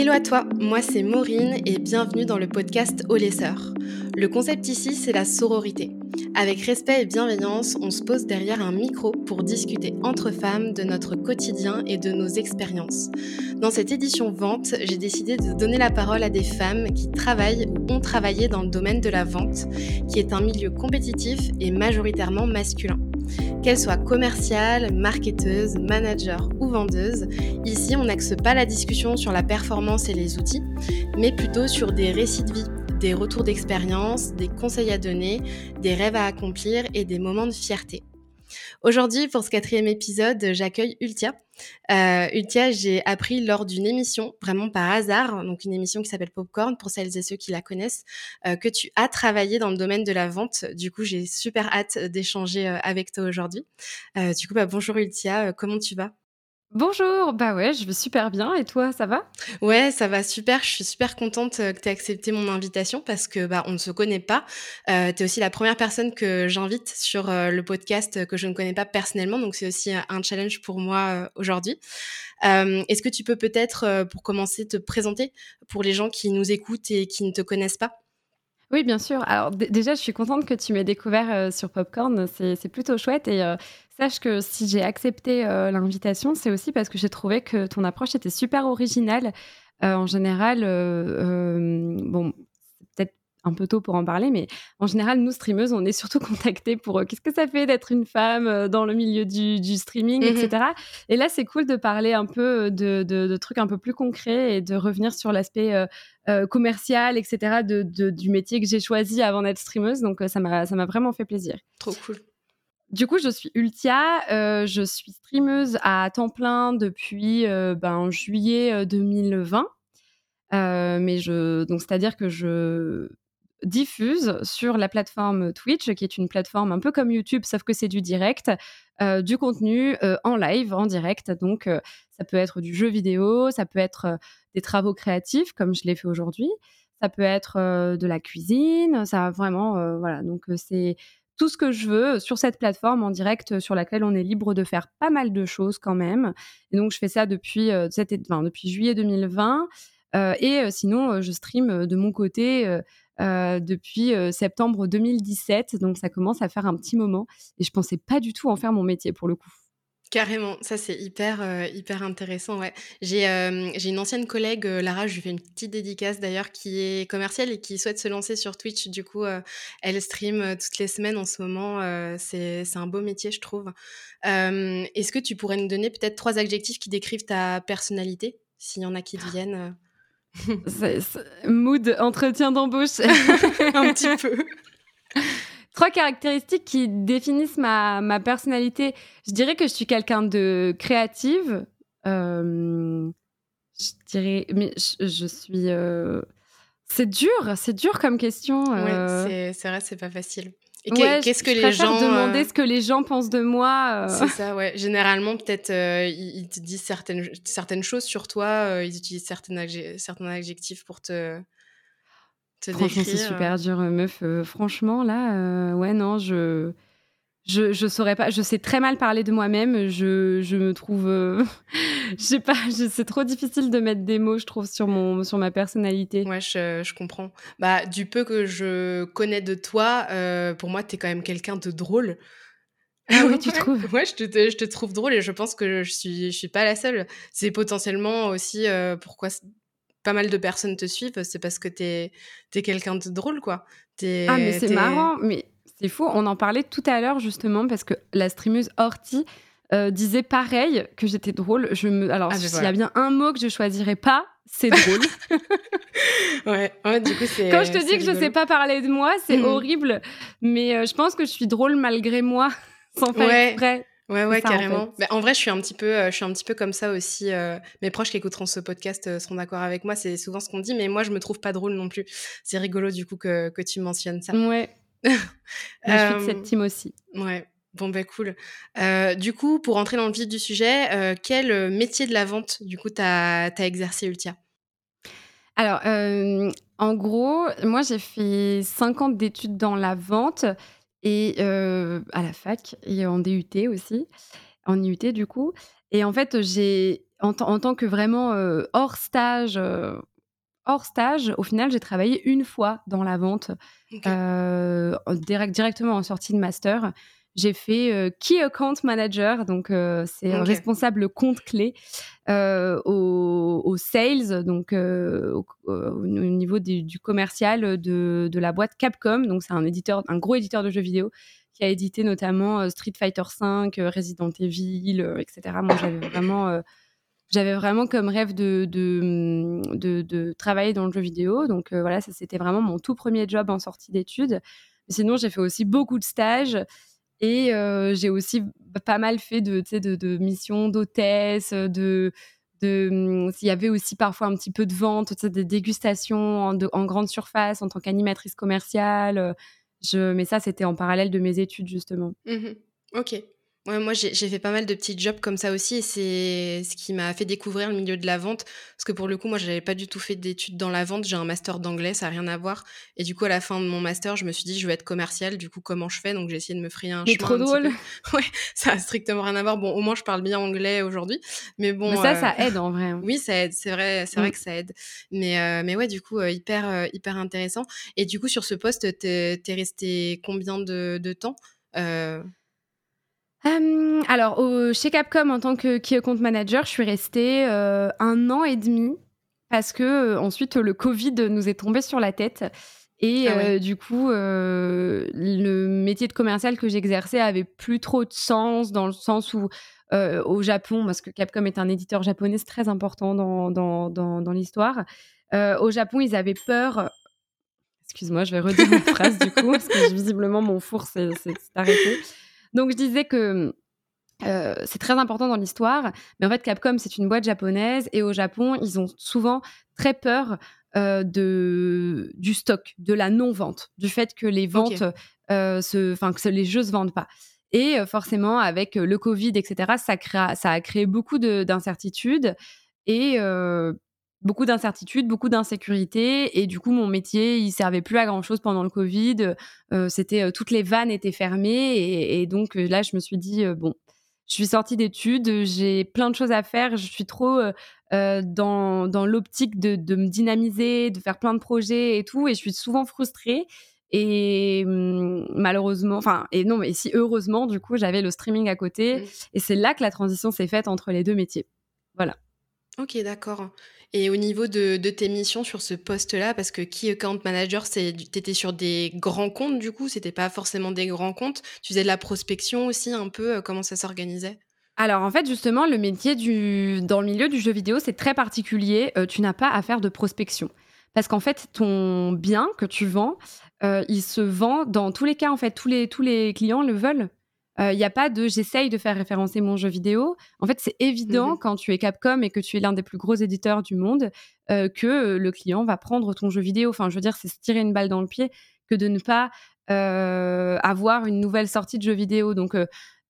Hello à toi, moi c'est Maureen et bienvenue dans le podcast Oh les. Le concept ici, c'est la sororité. Avec respect et bienveillance, on se pose derrière un micro pour discuter entre femmes de notre quotidien et de nos expériences. Dans cette édition vente, j'ai décidé de donner la parole à des femmes qui travaillent ou ont travaillé dans le domaine de la vente, qui est un milieu compétitif et majoritairement masculin. Qu'elle soit commerciale, marketeuse, manager ou vendeuse, ici on n'axe pas la discussion sur la performance et les outils, mais plutôt sur des récits de vie, des retours d'expérience, des conseils à donner, des rêves à accomplir et des moments de fierté. Aujourd'hui, pour ce quatrième épisode, j'accueille Ultia. Euh, Ultia, j'ai appris lors d'une émission, vraiment par hasard, donc une émission qui s'appelle Popcorn, pour celles et ceux qui la connaissent, euh, que tu as travaillé dans le domaine de la vente. Du coup, j'ai super hâte d'échanger euh, avec toi aujourd'hui. Euh, du coup, bah, bonjour Ultia, comment tu vas? Bonjour, bah ouais, je vais super bien. Et toi, ça va? Ouais, ça va super. Je suis super contente euh, que tu aies accepté mon invitation parce que bah on ne se connaît pas. Euh, tu es aussi la première personne que j'invite sur euh, le podcast que je ne connais pas personnellement, donc c'est aussi un challenge pour moi euh, aujourd'hui. Euh, Est-ce que tu peux peut-être, pour commencer, te présenter pour les gens qui nous écoutent et qui ne te connaissent pas? Oui, bien sûr. Alors déjà, je suis contente que tu m'aies découvert euh, sur Popcorn. C'est plutôt chouette. Et euh, sache que si j'ai accepté euh, l'invitation, c'est aussi parce que j'ai trouvé que ton approche était super originale. en général, bon, un peu tôt pour en parler, mais en général, nous, streameuses, on est surtout contactés pour euh, qu'est-ce que ça fait d'être une femme euh, dans le milieu du, streaming, etc. Mmh et là, c'est cool de parler un peu de, trucs un peu plus concrets et de revenir sur l'aspect commercial, etc., de, du métier que j'ai choisi avant d'être streameuse. Donc, ça m'a vraiment fait plaisir. Trop cool. Du coup, je suis Ultia, je suis streameuse à temps plein depuis ben, juillet 2020. mais je donc c'est à dire que je diffuse sur la plateforme Twitch, qui est une plateforme un peu comme YouTube, sauf que c'est du direct, euh, du contenu euh, en live, en direct. Donc, euh, ça peut être du jeu vidéo, ça peut être des travaux créatifs, comme je l'ai fait aujourd'hui. Ça peut être de la cuisine, ça vraiment, voilà. Donc, c'est tout ce que je veux sur cette plateforme en direct sur laquelle on est libre de faire pas mal de choses quand même. Et donc, je fais ça depuis, depuis juillet 2020. et sinon, je stream de mon côté euh, depuis euh, septembre 2017. Donc ça commence à faire un petit moment. Et je pensais pas du tout en faire mon métier pour le coup. Carrément, ça c'est hyper euh, hyper intéressant. Ouais, j'ai j'ai une ancienne collègue Lara, je lui fais une petite dédicace d'ailleurs qui est commerciale et qui souhaite se lancer sur Twitch. Du coup, elle stream toutes les semaines en ce moment. c'est c'est un beau métier, je trouve. Est-ce que tu pourrais nous donner peut-être trois adjectifs qui décrivent ta personnalité, s'il y en a qui te viennent mood entretien d'embauche. un petit peu. Trois caractéristiques qui définissent ma, ma, personnalité. Je dirais que je suis quelqu'un de créative. Euh, je dirais, mais je, suis. Euh, c'est dur, c'est dur comme question. Euh... c'est vrai, c'est pas facile. Et qu'est-ce que les gens demander euh, ce que les gens pensent de moi. Euh. C'est ça, ouais. Généralement, peut-être euh, ils, te disent certaines certaines choses sur toi. ils utilisent certains certains adjectifs pour te te Franchement, c'est super dur, meuf. franchement, là, ouais, non, je je, je saurais pas, je sais très mal parler de moi-même. Je, je me trouve, euh, je sais pas, c'est trop difficile de mettre des mots, je trouve, sur mon, sur ma personnalité. Ouais, je, je comprends. Bah, du peu que je connais de toi, euh, pour moi, tu es quand même quelqu'un de drôle. Ah oui, tu trouves Ouais, je te, je te trouve drôle et je pense que je suis, je suis pas la seule. C'est potentiellement aussi euh, pourquoi pas mal de personnes te suivent, c'est parce que t'es es, quelqu'un de drôle, quoi. ah, mais c'est marrant, mais c'est fou, on en parlait tout à l'heure justement parce que la streameuse Horty euh, disait pareil que j'étais drôle. Je me... Alors, ah, s'il y a bien un mot que je choisirais pas, c'est drôle. ouais, du coup, c'est. Quand je te dis que je sais pas parler de moi, c'est hmm. horrible. Mais euh, je pense que je suis drôle malgré moi, sans faire ouais. exprès. Ouais, ouais, carrément. En, bah, en, vrai, je suis un petit peu, euh, je suis un petit peu comme ça aussi. mes proches qui écouteront ce podcast seront d'accord avec moi. C'est souvent ce qu'on dit, mais moi, je me trouve pas drôle non plus. C'est rigolo du coup que, que tu mentionnes ça. Ouais, je suis de cette team aussi. Ouais. Bon, ben cool. Euh, du coup, pour entrer dans le vif du sujet, euh, quel métier de la vente, du coup, tu as, exercé, Ultia? Alors, euh, en gros, moi, j'ai fait 5 ans d'études dans la vente et à la fac et en DUT aussi, en IUT, du coup. Et en fait, j'ai en, tant que vraiment hors stage, hors stage, au final, j'ai travaillé une fois dans la vente, direct, directement en sortie de master. J'ai fait Key Account Manager, donc c'est responsable compte clé au, sales, donc au, niveau du, commercial de, de, la boîte Capcom. Donc c'est un éditeur, un gros éditeur de jeux vidéo qui a édité notamment Street Fighter V, Resident Evil, etc. Moi j'avais vraiment j'avais vraiment comme rêve de, de, de, travailler dans le jeu vidéo. Donc voilà, ça c'était vraiment mon tout premier job en sortie d'études. Sinon, j'ai fait aussi beaucoup de stages et j'ai aussi pas mal fait de, de, missions d'hôtesse, de, de mmh, il y avait aussi parfois un petit peu de vente, des dégustations en, grande surface en tant qu'animatrice commerciale. Je, mais ça, c'était en parallèle de mes études, justement. Mmh ok. Ouais, moi, j'ai fait pas mal de petits jobs comme ça aussi et c'est ce qui m'a fait découvrir le milieu de la vente. Parce que pour le coup, moi, j'avais pas du tout fait d'études dans la vente. J'ai un master d'anglais, ça n'a rien à voir. Et du coup, à la fin de mon master, je me suis dit, je veux être commercial. Du coup, comment je fais? Donc, j'ai essayé de me frayer un chemin. trop drôle. Ouais, ça a strictement rien à voir. Bon, au moins, je parle bien anglais aujourd'hui. Mais bon. ça, ça euh, aide en vrai. Oui, ça aide. C'est vrai, c'est vrai mm. que ça aide. Mais, euh, mais ouais, du coup, euh, hyper, hyper intéressant. Et du coup, sur ce poste, t'es es resté combien de, de temps alors, chez Capcom, en tant que key account manager, je suis restée un an et demi parce que ensuite le Covid nous est tombé sur la tête. Et ah du coup, le métier de commercial que j'exerçais avait plus trop de sens dans le sens où au Japon, parce que Capcom est un éditeur japonais, c'est très important dans, dans, dans, l'histoire. au Japon, ils avaient peur. Excuse-moi, je vais redire une phrase du coup, parce que visiblement mon four s'est arrêté. Donc je disais que euh, c'est très important dans l'histoire, mais en fait Capcom c'est une boîte japonaise et au Japon ils ont souvent très peur euh, de du stock, de la non vente, du fait que les ventes, euh, enfin que les jeux se vendent pas. Et forcément avec le Covid etc ça ça a créé beaucoup d'incertitudes et beaucoup d'incertitudes, beaucoup d'insécurité. Et du coup, mon métier, il servait plus à grand chose pendant le Covid. Euh, c'était euh, toutes les vannes étaient fermées. Et, donc euh, là, je me suis dit, bon, je suis sortie d'études, j'ai plein de choses à faire. Je suis trop dans, dans l'optique de, de, me dynamiser, de faire plein de projets et tout. Et je suis souvent frustrée. Et hum, malheureusement, enfin, et non, mais si heureusement, du coup, j'avais le streaming à côté. Et c'est là que la transition s'est faite entre les deux métiers. Voilà. Ok, d'accord. Et au niveau de, tes missions sur ce poste-là, parce que Key Account Manager, tu étais sur des grands comptes du coup, c'était pas forcément des grands comptes. Tu faisais de la prospection aussi un peu, euh, comment ça s'organisait? Alors en fait justement le métier du dans le milieu du jeu vidéo c'est très particulier. Euh, tu n'as pas à faire de prospection parce qu'en fait ton bien que tu vends, euh, il se vend dans tous les cas en fait tous les clients le veulent. Il euh, n'y a pas de j'essaye de faire référencer mon jeu vidéo. En fait, c'est évident mmh quand tu es Capcom et que tu es l'un des plus gros éditeurs du monde euh, que le client va prendre ton jeu vidéo. Enfin, je veux dire, c'est se tirer une balle dans le pied que de ne pas euh, avoir une nouvelle sortie de jeu vidéo. Donc,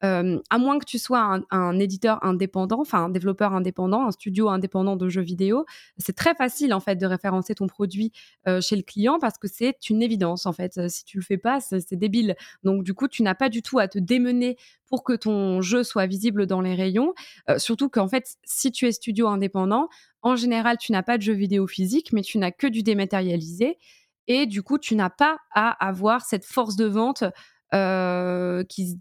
à moins que tu sois un, éditeur indépendant, enfin un développeur indépendant, un studio indépendant de jeux vidéo, c'est très facile en fait de référencer ton produit chez le client parce que c'est une évidence en fait. Si tu le fais pas, c'est débile. Donc du coup, tu n'as pas du tout à te démener pour que ton jeu soit visible dans les rayons. surtout qu'en fait, si tu es studio indépendant, en général, tu n'as pas de jeu vidéo physique, mais tu n'as que du dématérialisé. Et du coup, tu n'as pas à avoir cette force de vente qui,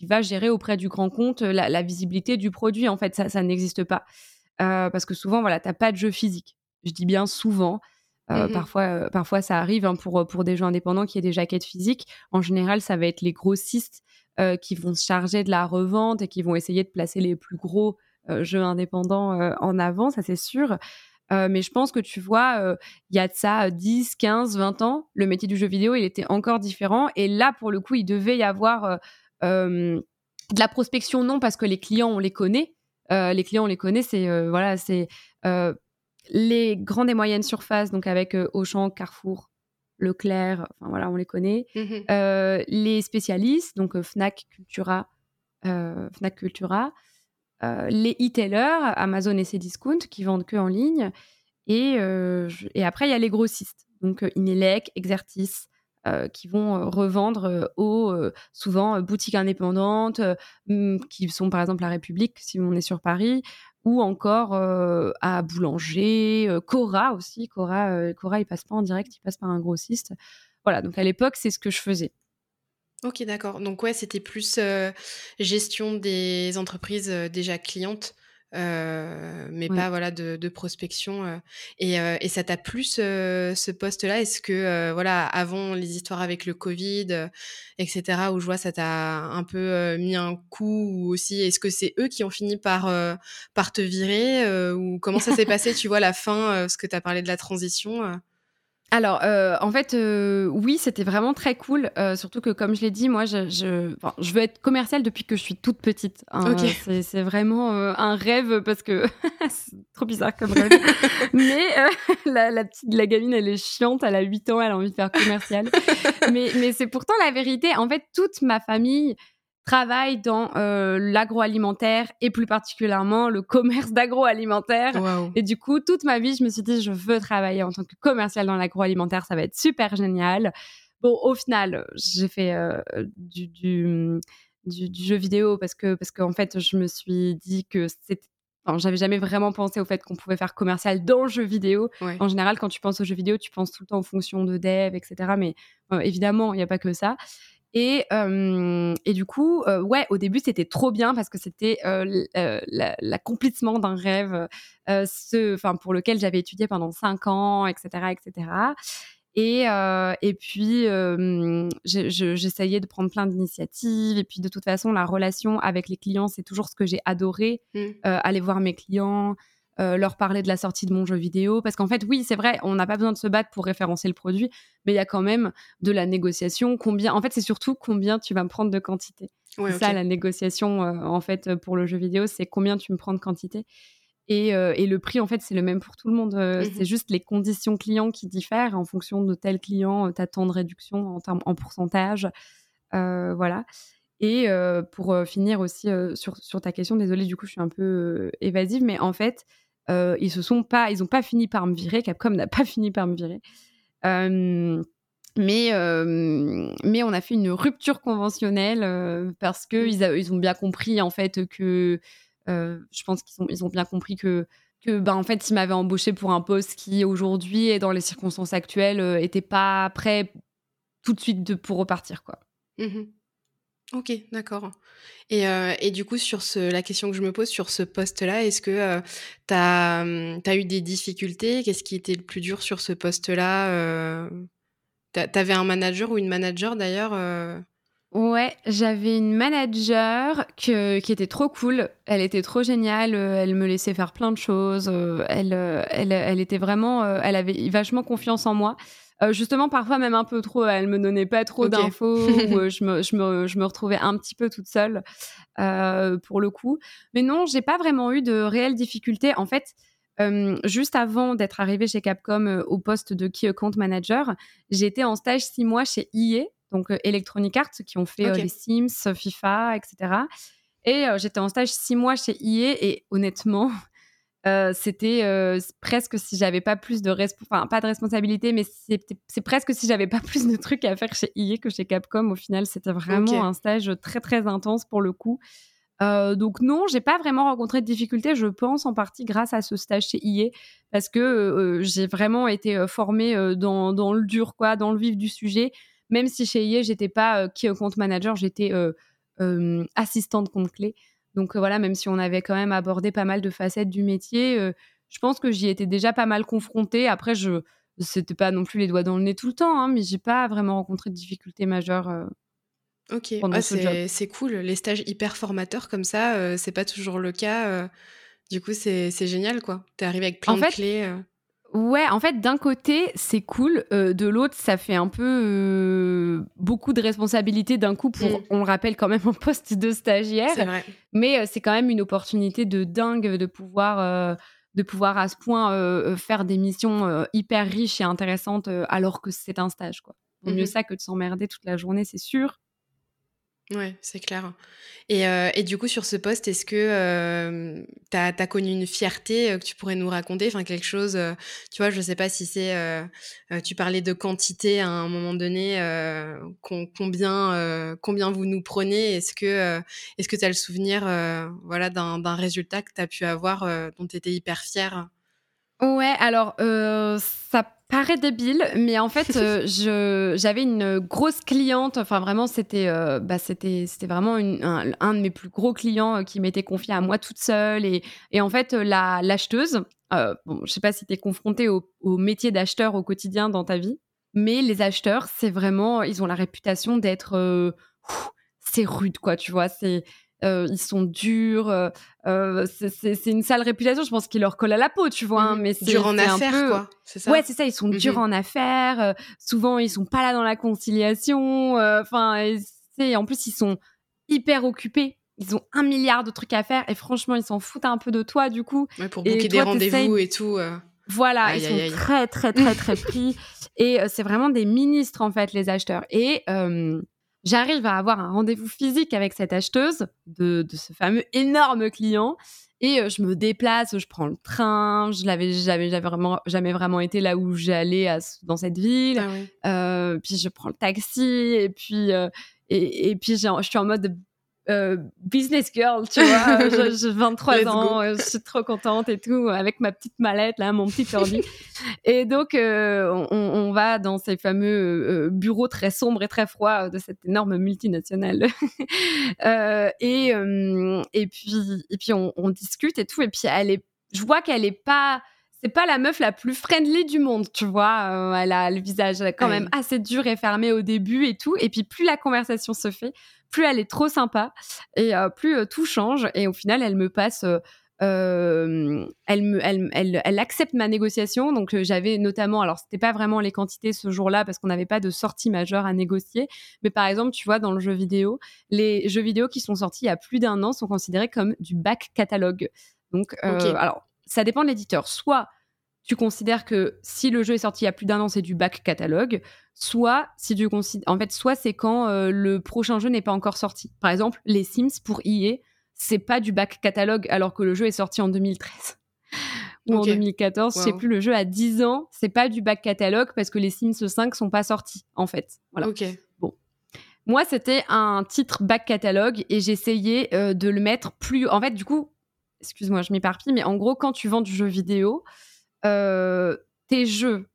qui va gérer auprès du grand compte euh, la, visibilité du produit. En fait, ça, ça n'existe pas. Euh, parce que souvent, voilà, tu n'as pas de jeu physique. Je dis bien souvent. Euh, mmh parfois, parfois, ça arrive hein, pour, pour des jeux indépendants qui aient des jaquettes physiques. En général, ça va être les grossistes qui vont se charger de la revente et qui vont essayer de placer les plus gros jeux indépendants en avant, ça c'est sûr. Mais je pense que tu vois, il y a de ça 10, 15, 20 ans, le métier du jeu vidéo, il était encore différent. Et là, pour le coup, il devait y avoir de la prospection, non, parce que les clients, on les connaît. les clients, on les connaît, c'est voilà, c'est les grandes et moyennes surfaces, donc avec Auchan, Carrefour, Leclerc, enfin voilà, on les connaît. Mmh les spécialistes, donc Fnac, Cultura, Fnac Cultura. Les e-tailers, Amazon et Cdiscount, qui vendent que en ligne. Et, et après, il y a les grossistes, donc Inelec, Exertis, euh, qui vont euh, revendre euh, aux souvent boutiques indépendantes, qui sont par exemple la République, si on est sur Paris, ou encore à Boulanger, Cora aussi. Cora, Cora, il passe pas en direct, il passe par un grossiste. Voilà, donc à l'époque, c'est ce que je faisais. Ok, d'accord. Donc ouais, c'était plus gestion des entreprises déjà clientes euh, mais pas voilà de, de prospection. Euh, et, euh, et, ça t'a plu ce, ce poste-là? Est-ce que voilà avant les histoires avec le Covid, etc. où je vois ça t'a un peu mis un coup ou aussi est-ce que c'est eux qui ont fini par par te virer ou comment ça s'est passé? Tu vois la fin, ce que tu as parlé de la transition alors, euh, en fait, euh, oui, c'était vraiment très cool. Euh, surtout que, comme je l'ai dit, moi, je, je, je, veux être commerciale depuis que je suis toute petite. Hein. C'est vraiment un rêve parce que c'est trop bizarre comme rêve. mais la, la, petite, la gamine, elle est chiante. Elle a 8 ans, elle a envie de faire commercial. mais mais c'est pourtant la vérité. En fait, toute ma famille travaille dans euh, l'agroalimentaire et plus particulièrement le commerce d'agroalimentaire. Et du coup, toute ma vie, je me suis dit, je veux travailler en tant que commercial dans l'agroalimentaire, ça va être super génial. Bon, au final, j'ai fait euh, du, du, du, jeu vidéo parce que parce qu'en fait, je me suis dit que c'était Enfin, j'avais jamais vraiment pensé au fait qu'on pouvait faire commercial dans le jeu vidéo. En général, quand tu penses au jeu vidéo, tu penses tout le temps en fonction de dev, etc. Mais euh, évidemment, il n'y a pas que ça. Et, et du coup, ouais, au début, c'était trop bien parce que c'était l'accomplissement d'un rêve, ce, enfin, pour lequel j'avais étudié pendant cinq ans, etc., etc. Et, et puis, j'essayais de prendre plein d'initiatives. Et puis, de toute façon, la relation avec les clients, c'est toujours ce que j'ai adoré. Mmh. aller voir mes clients, euh, leur parler de la sortie de mon jeu vidéo. Parce qu'en fait, oui, c'est vrai, on n'a pas besoin de se battre pour référencer le produit, mais il y a quand même de la négociation. Combien, en fait, c'est surtout combien tu vas me prendre de quantité. c'est ça la négociation, euh, en fait, pour le jeu vidéo, c'est combien tu me prends de quantité. Et, euh, et, le prix, en fait, c'est le même pour tout le monde. Mmh c'est juste les conditions clients qui diffèrent en fonction de tel client, tu as tant de réduction en, termes, en pourcentage. voilà. Et pour finir aussi sur, sur, ta question, désolée, du coup, je suis un peu évasive, mais en fait, euh, ils se sont pas, ils ont pas fini par me virer. Capcom n'a pas fini par me virer. Euh, mais, euh, mais on a fait une rupture conventionnelle parce que mmh. ils, ont bien compris en fait que je pense qu'ils ont, ils ont bien compris que que ben en fait ils m'avaient embauché pour un poste qui aujourd'hui et dans les circonstances actuelles était pas prêt tout de suite de, pour repartir quoi. Mmh Ok, d'accord. Et, euh, et, du coup, sur ce, la question que je me pose sur ce poste-là, est-ce que euh, tu as, hum, eu des difficultés? Qu'est-ce qui était le plus dur sur ce poste-là euh? Tu avais un manager ou une manager d'ailleurs Ouais, j'avais une manager que, qui était trop cool. Elle était trop géniale. Elle me laissait faire plein de choses. Elle, elle, elle était vraiment. Elle avait vachement confiance en moi. Euh, justement, parfois même un peu trop, elle me donnait pas trop d'infos, euh, je, me, je, me, je, me, retrouvais un petit peu toute seule euh, pour le coup. Mais non, j'ai pas vraiment eu de réelles difficultés. En fait, juste avant d'être arrivée chez Capcom au poste de Key Account Manager, j'étais en stage six mois chez EA, donc Electronic Arts, qui ont fait les Sims, FIFA, etc. Et j'étais en stage six mois chez EA et honnêtement, euh, c'était euh, presque si j'avais pas plus de enfin pas de responsabilité mais c'est presque si j'avais pas plus de trucs à faire chez EA que chez Capcom. Au final c'était vraiment un stage très très intense pour le coup. Euh, donc non j'ai pas vraiment rencontré de difficultés je pense en partie grâce à ce stage chez EA parce que j'ai vraiment été formée dans, dans, le dur quoi dans le vif du sujet. Même si chez EA j'étais pas qui compte manager j'étais assistante compte clé donc voilà, même si on avait quand même abordé pas mal de facettes du métier, je pense que j'y étais déjà pas mal confrontée. Après, je c'était pas non plus les doigts dans le nez tout le temps, hein, mais j'ai pas vraiment rencontré de difficultés majeures. ok, ah, c'est cool. Les stages hyper formateurs comme ça, c'est pas toujours le cas. du coup, c'est génial, quoi. T'es arrivé avec plein de clés. Ouais, en fait, d'un côté, c'est cool. Euh, de l'autre, ça fait un peu euh, beaucoup de responsabilités d'un coup pour, mm. on le rappelle, quand même un poste de stagiaire. C'est vrai. Mais euh, c'est quand même une opportunité de dingue de pouvoir, de pouvoir à ce point faire des missions hyper riches et intéressantes alors que c'est un stage, quoi. Vaut mieux mm-hmm. ça que de s'emmerder toute la journée, c'est sûr. Ouais, c'est clair. Et, euh, et, du coup, sur ce poste, est-ce que euh, tu as, connu une fierté euh, que tu pourrais nous raconter? Enfin, quelque chose, tu vois, je sais pas si c'est. tu parlais de quantité à un moment donné, combien, combien vous nous prenez? Est-ce que est-ce que tu as le souvenir voilà, d'un résultat que tu as pu avoir dont tu étais hyper fière? Ouais, alors ça paraît débile, mais en fait, je j'avais une grosse cliente. Enfin, vraiment, c'était bah, c'était c'était vraiment un, de mes plus gros clients qui m'était confié à moi toute seule. Et, et en fait, la l'acheteuse, bon, je sais pas si tu es confronté au, au métier d'acheteur au quotidien dans ta vie, mais les acheteurs, c'est vraiment, ils ont la réputation d'être c'est rude, quoi, tu vois. C'est euh, ils sont durs. Euh, euh, c'est une sale réputation, je pense, qui leur colle à la peau, tu vois. Hein, mmh mais dur en affaires, quoi. C'est ça? Ouais, c'est ça. Ils sont mmh durs en affaires. souvent, ils sont pas là dans la conciliation. Enfin, en plus, ils sont hyper occupés. Ils ont un milliard de trucs à faire et franchement, ils s'en foutent un peu de toi, du coup. Ouais, pour booker des rendez-vous et tout. Voilà, ils sont très, très, très, très pris. et c'est vraiment des ministres, en fait, les acheteurs. Et J'arrive à avoir un rendez-vous physique avec cette acheteuse de, ce fameux énorme client et euh, je me déplace, je prends le train. Je l'avais jamais, vraiment, jamais vraiment été là où j'allais dans cette ville. Ah euh, puis je prends le taxi et puis euh, et, et, puis je suis en mode euh, business girl, tu vois. J'ai 23 ans, euh, je suis trop contente et tout, avec ma petite mallette, là, mon petit ordi. et donc, euh, on, va dans ces fameux bureaux très sombres et très froids de cette énorme multinationale. et, et puis, et puis on, on, discute et tout. Et puis, elle est, je vois qu'elle est pas c'est pas la meuf la plus friendly du monde, tu vois. elle a le visage quand même assez dur et fermé au début et tout. Et puis plus la conversation se fait, plus elle est trop sympa et euh, plus euh, tout change. Et au final, elle me passe. Euh, elle, me, elle, elle, elle, accepte ma négociation. Donc j'avais notamment, alors c'était pas vraiment les quantités ce jour-là parce qu'on n'avait pas de sortie majeure à négocier, mais par exemple, tu vois, dans le jeu vidéo, les jeux vidéo qui sont sortis il y a plus d'un an sont considérés comme du back catalogue. Donc, alors ça dépend de l'éditeur. Soit tu considères que si le jeu est sorti il y a plus d'un an, c'est du back catalogue, soit si tu en fait, soit c'est quand euh, le prochain jeu n'est pas encore sorti. Par exemple, les Sims pour EA, c'est pas du back catalogue alors que le jeu est sorti en 2013 ou en 2014, je sais plus, le jeu a 10 ans, c'est pas du back catalogue parce que les Sims 5 sont pas sortis en fait. Voilà. Ok. Bon. Moi, c'était un titre back catalogue et j'essayais euh, de le mettre plus. En fait, du coup, excuse-moi, je m'éparpille, mais en gros, quand tu vends du jeu vidéo, euh, tes jeux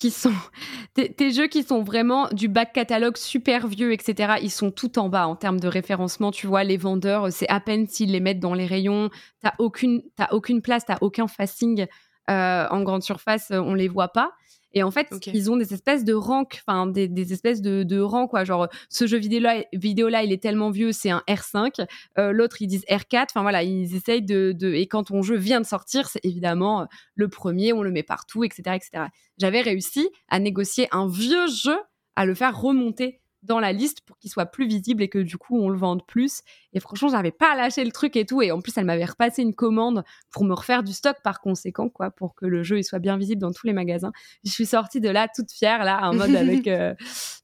qui sont tes, jeux qui sont vraiment du back catalogue super vieux, etc. Ils sont tout en bas en termes de référencement. Tu vois, les vendeurs, c'est à peine s'ils les mettent dans les rayons. T'as aucune, aucune place, t'as aucun facing euh, en grande surface, on les voit pas. Et en fait, ils ont des espèces de ranks, enfin des, des, espèces de, de rangs, quoi. Genre, ce jeu vidéo-là, vidéo -là, il est tellement vieux, c'est un R5. Euh, l'autre, ils disent R4. Enfin voilà, ils essayent de, de, Et quand ton jeu vient de sortir, c'est évidemment euh, le premier, on le met partout, etc. etc. J'avais réussi à négocier un vieux jeu, à le faire remonter dans la liste pour qu'il soit plus visible et que du coup on le vende plus. Et franchement, j'avais pas lâché le truc et tout. Et en plus, elle m'avait repassé une commande pour me refaire du stock par conséquent, quoi, pour que le jeu il soit bien visible dans tous les magasins. Je suis sortie de là toute fière, là, en mode avec. Euh...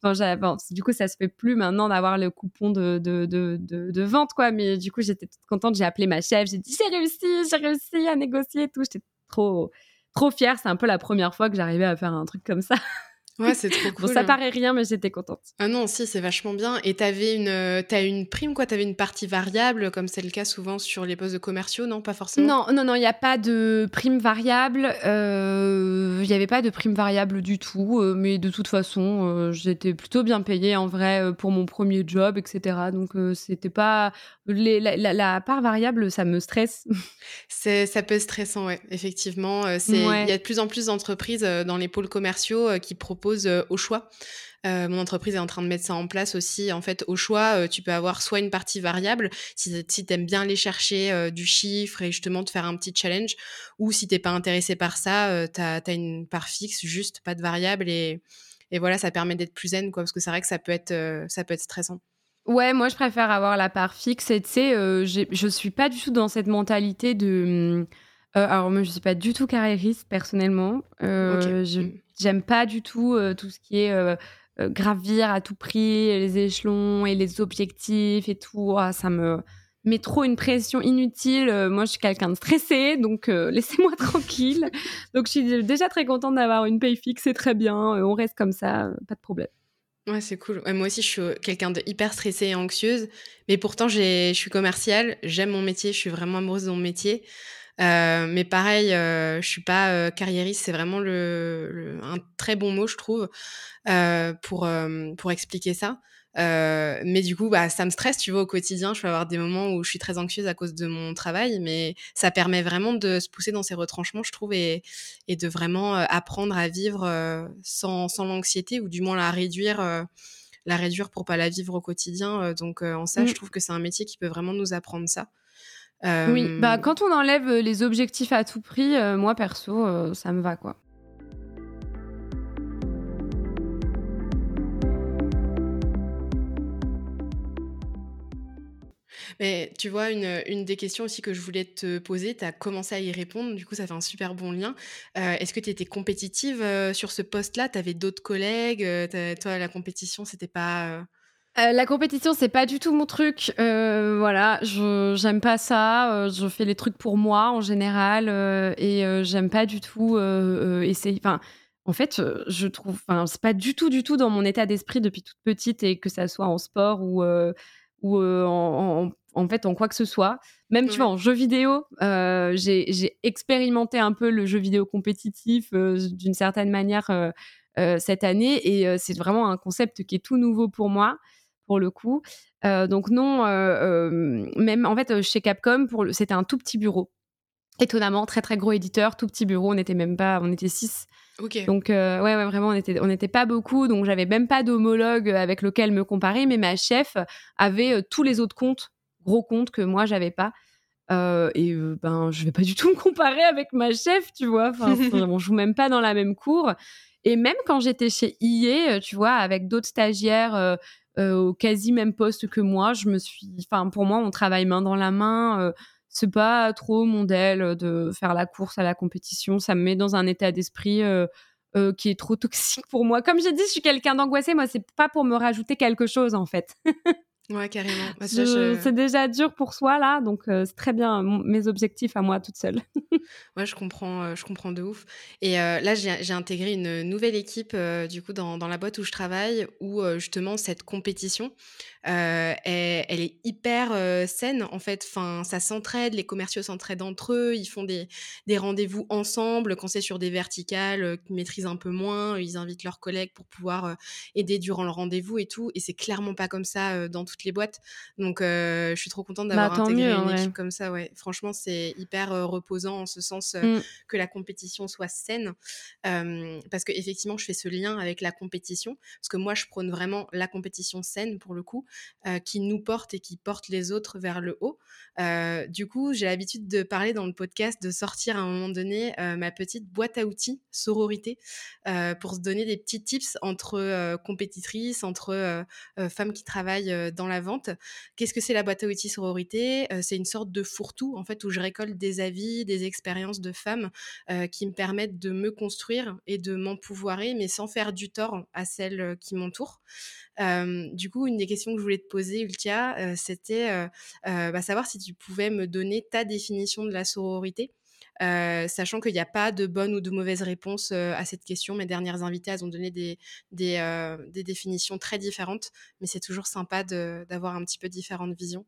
Bon, du coup, ça se fait plus maintenant d'avoir le coupon de, de, de, de, vente, quoi. Mais du coup, j'étais toute contente. J'ai appelé ma chef. J'ai dit, j'ai réussi, j'ai réussi à négocier et tout. J'étais trop, trop fière. C'est un peu la première fois que j'arrivais à faire un truc comme ça. Ouais, c'est trop cool. Bon, ça paraît rien, mais j'étais contente. Ah non, si, c'est vachement bien. Et t'avais une, euh, une prime, quoi? T'avais une partie variable, comme c'est le cas souvent sur les postes de commerciaux, non? Pas forcément? Non, non, non, il n'y a pas de prime variable. Euh, il n'y avait pas de prime variable du tout. Euh, mais de toute façon, j'étais plutôt bien payée, en vrai, pour mon premier job, etc. Donc, c'était pas... Les, la, part variable, ça me stresse. c'est ça peut être stressant, ouais, effectivement. Il y a de plus en plus d'entreprises dans les pôles commerciaux qui proposent euh, au choix. Euh, mon entreprise est en train de mettre ça en place aussi. En fait, au choix, euh, tu peux avoir soit une partie variable, si, si tu aimes bien aller chercher du chiffre et justement te faire un petit challenge, ou si t'es pas intéressé par ça, tu as, une part fixe, juste pas de variable. Et, et voilà, ça permet d'être plus zen, quoi, parce que c'est vrai que ça peut être, ça peut être stressant. Ouais, moi je préfère avoir la part fixe. Et tu sais, je suis pas du tout dans cette mentalité de. alors moi je suis pas du tout carriériste personnellement. Je, mm. J'aime pas du tout euh, tout ce qui est euh, gravir à tout prix les échelons et les objectifs et tout. Ah, ça me met trop une pression inutile. moi, je suis quelqu'un de stressé, donc laissez-moi tranquille. donc, je suis déjà très contente d'avoir une paye fixe, c'est très bien. on reste comme ça, pas de problème. Ouais, c'est cool. moi aussi, je suis quelqu'un de hyper stressée et anxieuse, mais pourtant, je suis commerciale, j'aime mon métier, je suis vraiment amoureuse de mon métier. Euh, mais pareil, euh, je suis pas euh, carriériste, c'est vraiment le, un très bon mot, je trouve, pour, pour expliquer ça. mais du coup, bah, ça me stresse, tu vois, au quotidien. Je peux avoir des moments où je suis très anxieuse à cause de mon travail, mais ça permet vraiment de se pousser dans ces retranchements, je trouve, et, et de vraiment apprendre à vivre sans, sans l'anxiété, ou du moins la réduire la réduire pour pas la vivre au quotidien. Donc en ça, je mmh. trouve que c'est un métier qui peut vraiment nous apprendre ça. Oui, bah, quand on enlève les objectifs à tout prix, moi perso, ça me va quoi. Mais tu vois, une, une, des questions aussi que je voulais te poser, tu as commencé à y répondre, du coup ça fait un super bon lien. Est-ce que tu étais compétitive sur ce poste-là? Tu avais d'autres collègues Toi, la compétition, c'était pas... Euh, la compétition, c'est pas du tout mon truc. Euh, voilà, je j'aime pas ça. Euh, je fais les trucs pour moi en général et j'aime pas du tout essayer. Enfin, en fait, je trouve. Enfin, c'est pas du tout, du tout dans mon état d'esprit depuis toute petite et que ça soit en sport ou ou en, en, fait en quoi que ce soit. Même tu vois en jeu vidéo, j'ai expérimenté un peu le jeu vidéo compétitif d'une certaine manière. cette année et c'est vraiment un concept qui est tout nouveau pour moi pour le coup. Euh, donc non, euh, euh, même en fait chez Capcom, c'était un tout petit bureau. Étonnamment, très très gros éditeur, tout petit bureau. On n'était même pas, on était six. Donc ouais, ouais, vraiment, on était, on n'était pas beaucoup. Donc j'avais même pas d'homologue avec lequel me comparer. Mais ma chef avait tous les autres comptes, gros comptes que moi j'avais pas. et ben, je vais pas du tout me comparer avec ma chef, tu vois. Enfin, on joue même pas dans la même cour. Et même quand j'étais chez IE, tu vois, avec d'autres stagiaires euh, au quasi même poste que moi. Je me suis, enfin, pour moi, on travaille main dans la main. Euh, c'est pas trop mon modèle de faire la course à la compétition. Ça me met dans un état d'esprit euh, qui est trop toxique pour moi. Comme j'ai dit, je suis quelqu'un d'angoissé. Moi, c'est pas pour me rajouter quelque chose, en fait. Ouais, carrément. Bah, c'est déjà dur pour soi, là, donc euh, c'est très bien mes objectifs à moi toute seule. ouais, je comprends, euh, je comprends de ouf. Et euh, là, j'ai intégré une nouvelle équipe, du coup, dans, dans, la boîte où je travaille, où justement, cette compétition, elle, elle, est hyper saine, en fait. Enfin, ça s'entraide, les commerciaux s'entraident entre eux, ils font des, des rendez-vous ensemble. Quand c'est sur des verticales qu'ils maîtrisent un peu moins, ils invitent leurs collègues pour pouvoir aider durant le rendez-vous et tout. Et c'est clairement pas comme ça dans toute les boîtes. Donc, je suis trop contente d'avoir bah, intégré une équipe comme ça. Ouais. Franchement, c'est hyper reposant en ce sens mmh. que la compétition soit saine. parce que effectivement, je fais ce lien avec la compétition. Parce que moi, je prône vraiment la compétition saine pour le coup, qui nous porte et qui porte les autres vers le haut. du coup, j'ai l'habitude de parler dans le podcast, de sortir à un moment donné ma petite boîte à outils sororité pour se donner des petits tips entre compétitrices, entre femmes qui travaillent dans la vente. Qu'est-ce que c'est la boîte à outils sororité? C'est une sorte de fourre-tout, en fait, où je récolte des avis, des expériences de femmes qui me permettent de me construire et de m'empouvoirer, mais sans faire du tort à celles qui m'entourent. du coup, une des questions que je voulais te poser, Ultia, c'était bah, savoir si tu pouvais me donner ta définition de la sororité. Sachant qu'il n'y a pas de bonne ou de mauvaise réponse à cette question. Mes dernières invitées, elles ont donné des, des, définitions très différentes, mais c'est toujours sympa d'avoir un petit peu différentes visions.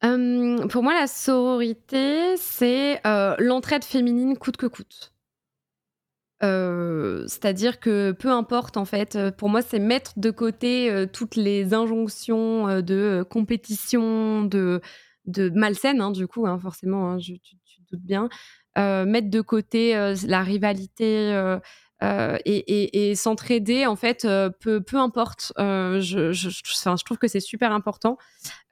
pour moi, la sororité, c'est l'entraide féminine coûte que coûte. C'est-à-dire que peu importe en fait, pour moi c'est mettre de côté toutes les injonctions de compétition, de, malsaine hein, du coup, hein, forcément, hein, doutes bien, mettre de côté la rivalité euh, et, et, s'entraider en fait euh, peu, peu importe euh, je, je, je, trouve que c'est super important.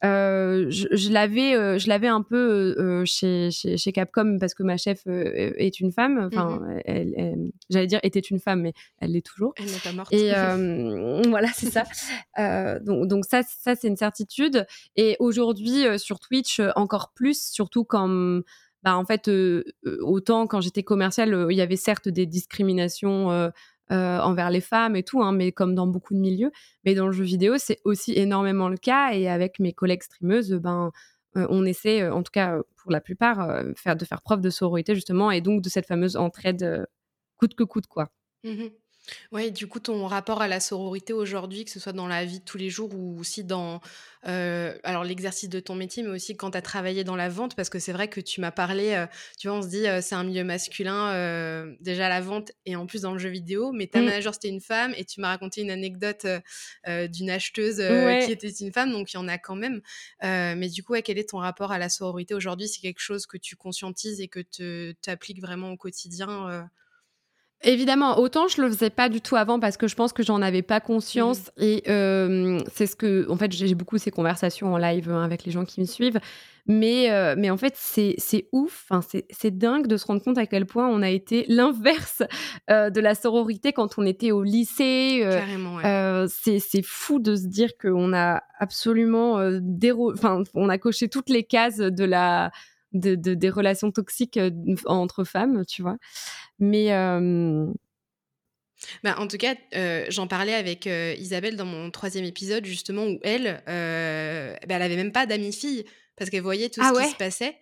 Je, l'avais je l'avais un peu chez, chez, chez, Capcom parce que ma chef est une femme enfin mmh elle, j'allais dire était une femme mais elle l'est toujours. Elle n'est pas morte. Et voilà c'est ça. Donc, donc ça ça c'est une certitude. Et aujourd'hui sur Twitch encore plus surtout quand bah, en fait, autant quand j'étais commerciale, il y avait certes des discriminations envers les femmes et tout, hein, mais comme dans beaucoup de milieux. Mais dans le jeu vidéo, c'est aussi énormément le cas. Et avec mes collègues streameuses, ben, on essaie, en tout cas pour la plupart, de faire preuve de sororité justement, et donc de cette fameuse entraide coûte que coûte, quoi. Mmh Ouais, du coup, ton rapport à la sororité aujourd'hui, que ce soit dans la vie de tous les jours ou aussi dans alors l'exercice de ton métier, mais aussi quand tu as travaillé dans la vente, parce que c'est vrai que tu m'as parlé, tu vois, on se dit c'est un milieu masculin, déjà la vente et en plus dans le jeu vidéo, mais ta mmh. manager c'était une femme et tu m'as raconté une anecdote d'une acheteuse qui était une femme, donc il y en a quand même. mais du coup, quel est ton rapport à la sororité aujourd'hui? C'est quelque chose que tu conscientises et que tu appliques vraiment au quotidien Évidemment, autant je le faisais pas du tout avant parce que je pense que j'en avais pas conscience mmh. et c'est ce que, en fait, j'ai beaucoup ces conversations en live hein, avec les gens qui me suivent, mais mais en fait c'est ouf, c'est dingue de se rendre compte à quel point on a été l'inverse de la sororité quand on était au lycée. Carrément, c'est fou de se dire qu'on a absolument enfin on a coché toutes les cases de la de, des relations toxiques entre femmes, tu vois. Mais. Bah, en tout cas, j'en parlais avec Isabelle dans mon troisième épisode, justement, où elle, bah, elle avait même pas d'amis filles, parce qu'elle voyait tout ah ce qui se passait.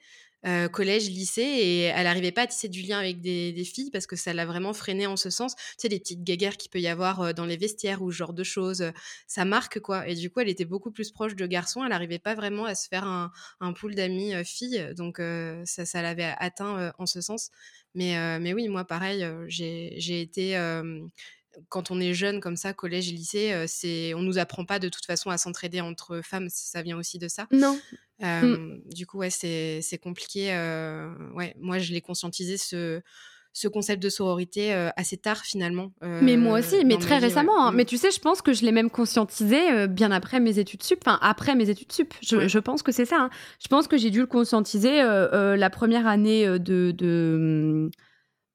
Euh, collège, lycée, et elle n'arrivait pas à tisser du lien avec des, filles parce que ça l'a vraiment freiné en ce sens. Tu sais, les petites guéguerres qu'il peut y avoir euh, dans les vestiaires ou ce genre de choses, euh, ça marque quoi. Et du coup, elle était beaucoup plus proche de garçons. Elle n'arrivait pas vraiment à se faire un, un pool d'amis filles, donc ça, ça l'avait atteint en ce sens. Mais, mais oui, moi, pareil, j'ai été quand on est jeune comme ça, collège, lycée, c'est on nous apprend pas de toute façon à s'entraider entre femmes, ça vient aussi de ça. Non. Mmh. Du coup, ouais, c'est compliqué. ouais, moi, je l'ai conscientisé ce ce concept de sororité assez tard finalement. mais moi aussi, mais très récemment. Hein. Mmh. Mais tu sais, je pense que je l'ai même conscientisé bien après mes études sup, enfin après mes études sup. Je, je pense que c'est ça. Hein. Je pense que j'ai dû le conscientiser la première année de, de euh,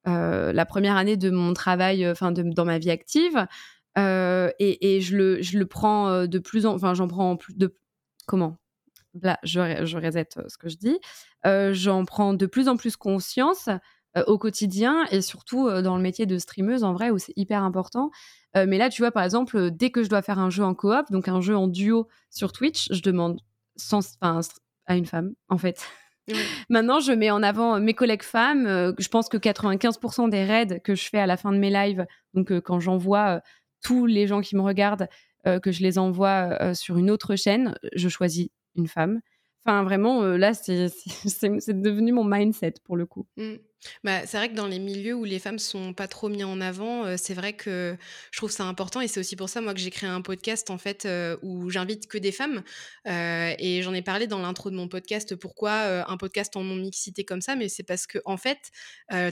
la première année de mon travail, euh, enfin dans ma vie active, euh, et, je, le, je le prends de plus en, enfin j'en prends plus de comment? Là, je, je ce que je dis. j'en prends de plus en plus conscience au quotidien et surtout dans le métier de streameuse en vrai où c'est hyper important. mais là, tu vois, par exemple, dès que je dois faire un jeu en coop, donc un jeu en duo sur Twitch, je demande sans, à une femme en fait. Maintenant, je mets en avant mes collègues femmes. Euh, je pense que 95% des raids que je fais à la fin de mes lives, donc euh, quand j'envoie euh, tous les gens qui me regardent, que je les envoie sur une autre chaîne, je choisis une femme. Enfin, vraiment, là, c'est devenu mon mindset pour le coup. Mmh. Bah, c'est vrai que dans les milieux où les femmes sont pas trop mises en avant, c'est vrai que je trouve ça important et c'est aussi pour ça moi que j'ai créé un podcast en fait où j'invite que des femmes et j'en ai parlé dans l'intro de mon podcast pourquoi un podcast en non mixité comme ça mais c'est parce que en fait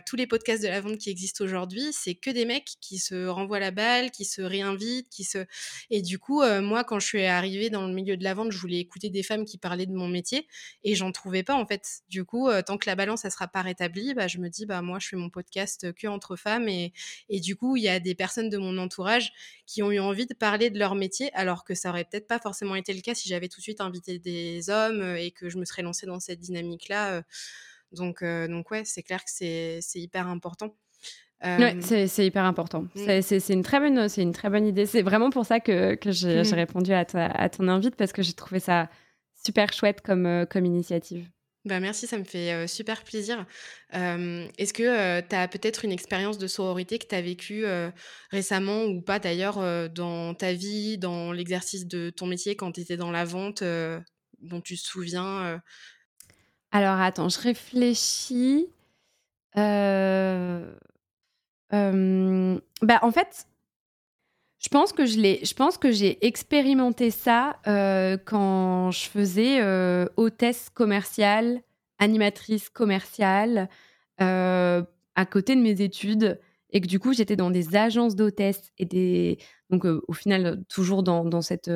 tous les podcasts de la vente qui existent aujourd'hui c'est que des mecs qui se renvoient la balle, qui se réinvitent, qui se et du coup moi quand je suis arrivée dans le milieu de la vente je voulais écouter des femmes qui parlaient de mon métier et j'en trouvais pas en fait. Du coup tant que la balance elle sera pas rétablie bah, me dis, bah, moi, je fais mon podcast que entre femmes. Et, et du coup, il y a des personnes de mon entourage qui ont eu envie de parler de leur métier, alors que ça aurait peut-être pas forcément été le cas si j'avais tout de suite invité des hommes et que je me serais lancée dans cette dynamique-là. Donc, donc ouais, c'est clair que c'est hyper important. c'est hyper important. Mmh. C'est une, très bonne, une très bonne idée. C'est vraiment pour ça que, que j'ai mmh. répondu à, à, ton invite, parce que j'ai trouvé ça super chouette comme, comme initiative. Bah merci, ça me fait super plaisir. Est-ce que tu as peut-être une expérience de sororité que tu as vécue récemment ou pas d'ailleurs dans ta vie, dans l'exercice de ton métier quand tu étais dans la vente, dont tu te souviens Alors attends, je réfléchis. bah, en fait, je pense que je l'ai, je pense que j'ai expérimenté ça euh, quand je faisais euh, hôtesse commerciale, animatrice commerciale euh, à côté de mes études et que du coup j'étais dans des agences d'hôtesse et des donc au final toujours dans, dans cette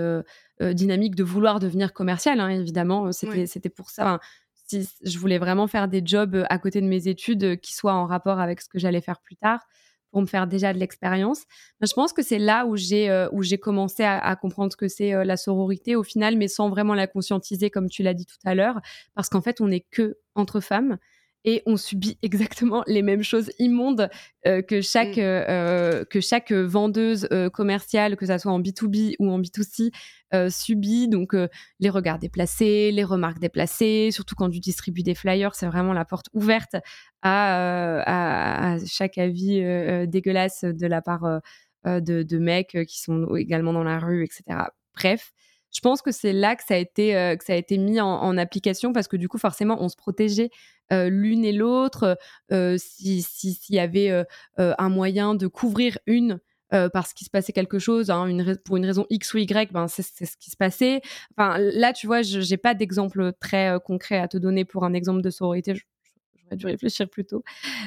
dynamique de vouloir devenir commerciale hein, évidemment c'était c'était pour ça. Si je voulais vraiment faire des jobs à côté de mes études qui soient en rapport avec ce que j'allais faire plus tard pour me faire déjà de l'expérience. Je pense que c'est là où j'ai euh, où j'ai commencé à, comprendre ce que c'est euh, la sororité au final, mais sans vraiment la conscientiser comme tu l'as dit tout à l'heure, parce qu'en fait on n'est que entre femmes et on subit exactement les mêmes choses immondes euh, que chaque mm. euh, que chaque vendeuse commerciale, que ça soit en B2B ou en B2C, subit. Donc les regards déplacés, les remarques déplacées, surtout quand tu distribues des flyers, c'est vraiment la porte ouverte à, à, chaque avis dégueulasse de la part de, de, mecs qui sont également dans la rue, etc. Bref, je pense que c'est là que ça a été, euh, que ça a été mis en, application parce que du coup, forcément, on se protégeait euh, l'une et l'autre. Euh, s'il y avait un moyen de couvrir une parce qu'il se passait quelque chose, hein, pour une raison X ou Y, ben c'est ce qui se passait. Enfin, là, tu vois, je n'ai pas d'exemple très concret à te donner pour un exemple de sororité. J'aurais dû réfléchir plus tôt.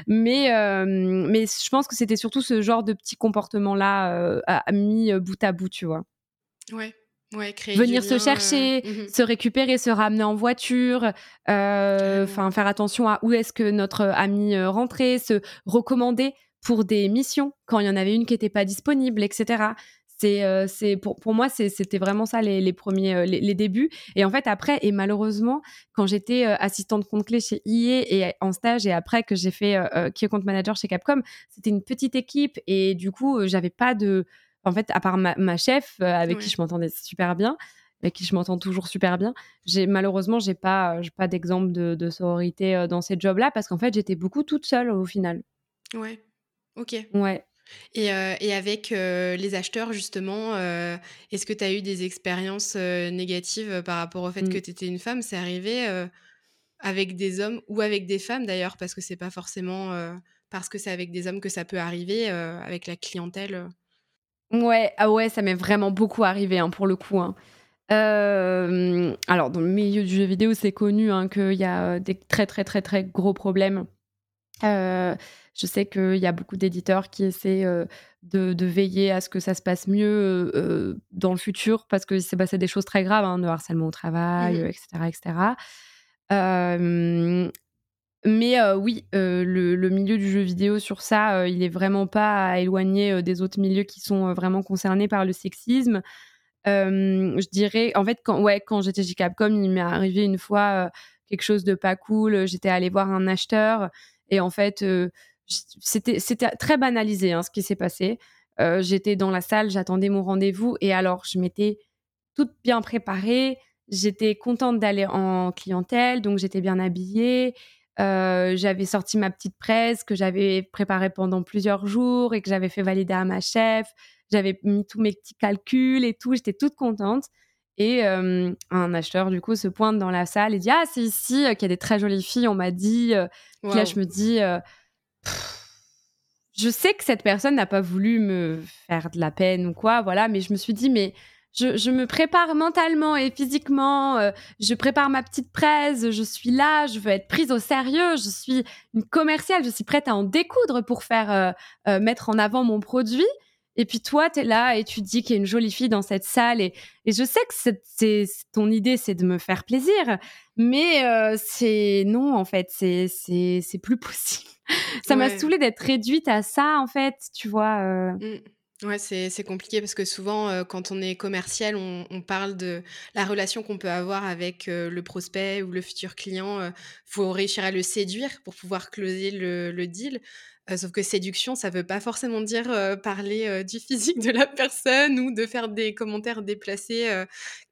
Mais, mais je pense que c'était surtout ce genre de petit comportement-là mis bout à bout, tu vois. Ouais, venir se chercher, euh, mhm. se récupérer, se ramener en voiture, euh, enfin faire attention à où est-ce que notre ami euh, rentrait, se recommander pour des missions quand il y en avait une qui n'était pas disponible, etc. C'est, c'est pour, pour moi, c'était vraiment ça les, les premiers, les, débuts. Et en fait, après, et malheureusement, quand j'étais assistante compte clé chez IE et en stage, et après que j'ai fait qui est compte manager chez Capcom, c'était une petite équipe et du coup, j'avais pas de, en fait, à part ma, chef, euh, avec qui je m'entendais super bien, avec qui je m'entends toujours super bien, j'ai malheureusement, j'ai pas, pas d'exemple de, sororité euh, dans ces jobs-là parce qu'en fait, j'étais beaucoup toute seule au final. Ouais. Ok. Ouais. Et, euh, avec les acheteurs, justement, est-ce que tu as eu des expériences négatives par rapport au fait que mmh. tu étais une femme? C'est arrivé avec des hommes ou avec des femmes d'ailleurs, parce que c'est pas forcément parce que c'est avec des hommes que ça peut arriver, avec la clientèle Ouais, ah ouais, ça m'est vraiment beaucoup arrivé hein, pour le coup. Hein. Euh, alors, dans le milieu du jeu vidéo, c'est connu hein, qu'il y a des très très très très gros problèmes. Euh, je sais qu'il y a beaucoup d'éditeurs qui essaient euh, de, veiller à ce que ça se passe mieux dans le futur parce que c'est passé des choses très graves, de harcèlement au travail, etc. Mmh etc. Mais oui, le, milieu du jeu vidéo sur ça, il est vraiment pas à éloigner des autres milieux qui sont vraiment concernés par le sexisme. je dirais, en fait, quand, ouais, quand j'étais chez Capcom, il m'est arrivé une fois quelque chose de pas cool. J'étais allée voir un acheteur et en fait, c'était très banalisé hein, ce qui s'est passé. j'étais dans la salle, j'attendais mon rendez-vous et alors je m'étais toute bien préparée. J'étais contente d'aller en clientèle, donc j'étais bien habillée. Euh, j'avais sorti ma petite presse que j'avais préparée pendant plusieurs jours et que j'avais fait valider à ma chef. J'avais mis tous mes petits calculs et tout. J'étais toute contente. Et euh, un acheteur, du coup, se pointe dans la salle et dit Ah, c'est ici euh, qu'il y a des très jolies filles. On m'a dit. là, je me dis Je sais que cette personne n'a pas voulu me faire de la peine ou quoi, voilà, mais je me suis dit Mais je, me prépare mentalement et physiquement, euh, je prépare ma petite presse, je suis là, je veux être prise au sérieux, je suis une commerciale, je suis prête à en découdre pour faire euh, euh, mettre en avant mon produit. Et puis toi, tu es là et tu dis qu'il y a une jolie fille dans cette salle. Et, je sais que c'est, ton idée, c'est de me faire plaisir. Mais c'est non, en fait, c'est, c'est, plus possible. ça m'a saoulée d'être réduite à ça, en fait, tu vois. Mmh. Ouais, c'est compliqué parce que souvent, euh, quand on est commercial, on, parle de la relation qu'on peut avoir avec euh, le prospect ou le futur client. Il euh, faut réussir à le séduire pour pouvoir closer le, deal. sauf que séduction, ça veut pas forcément dire parler du physique de la personne ou de faire des commentaires déplacés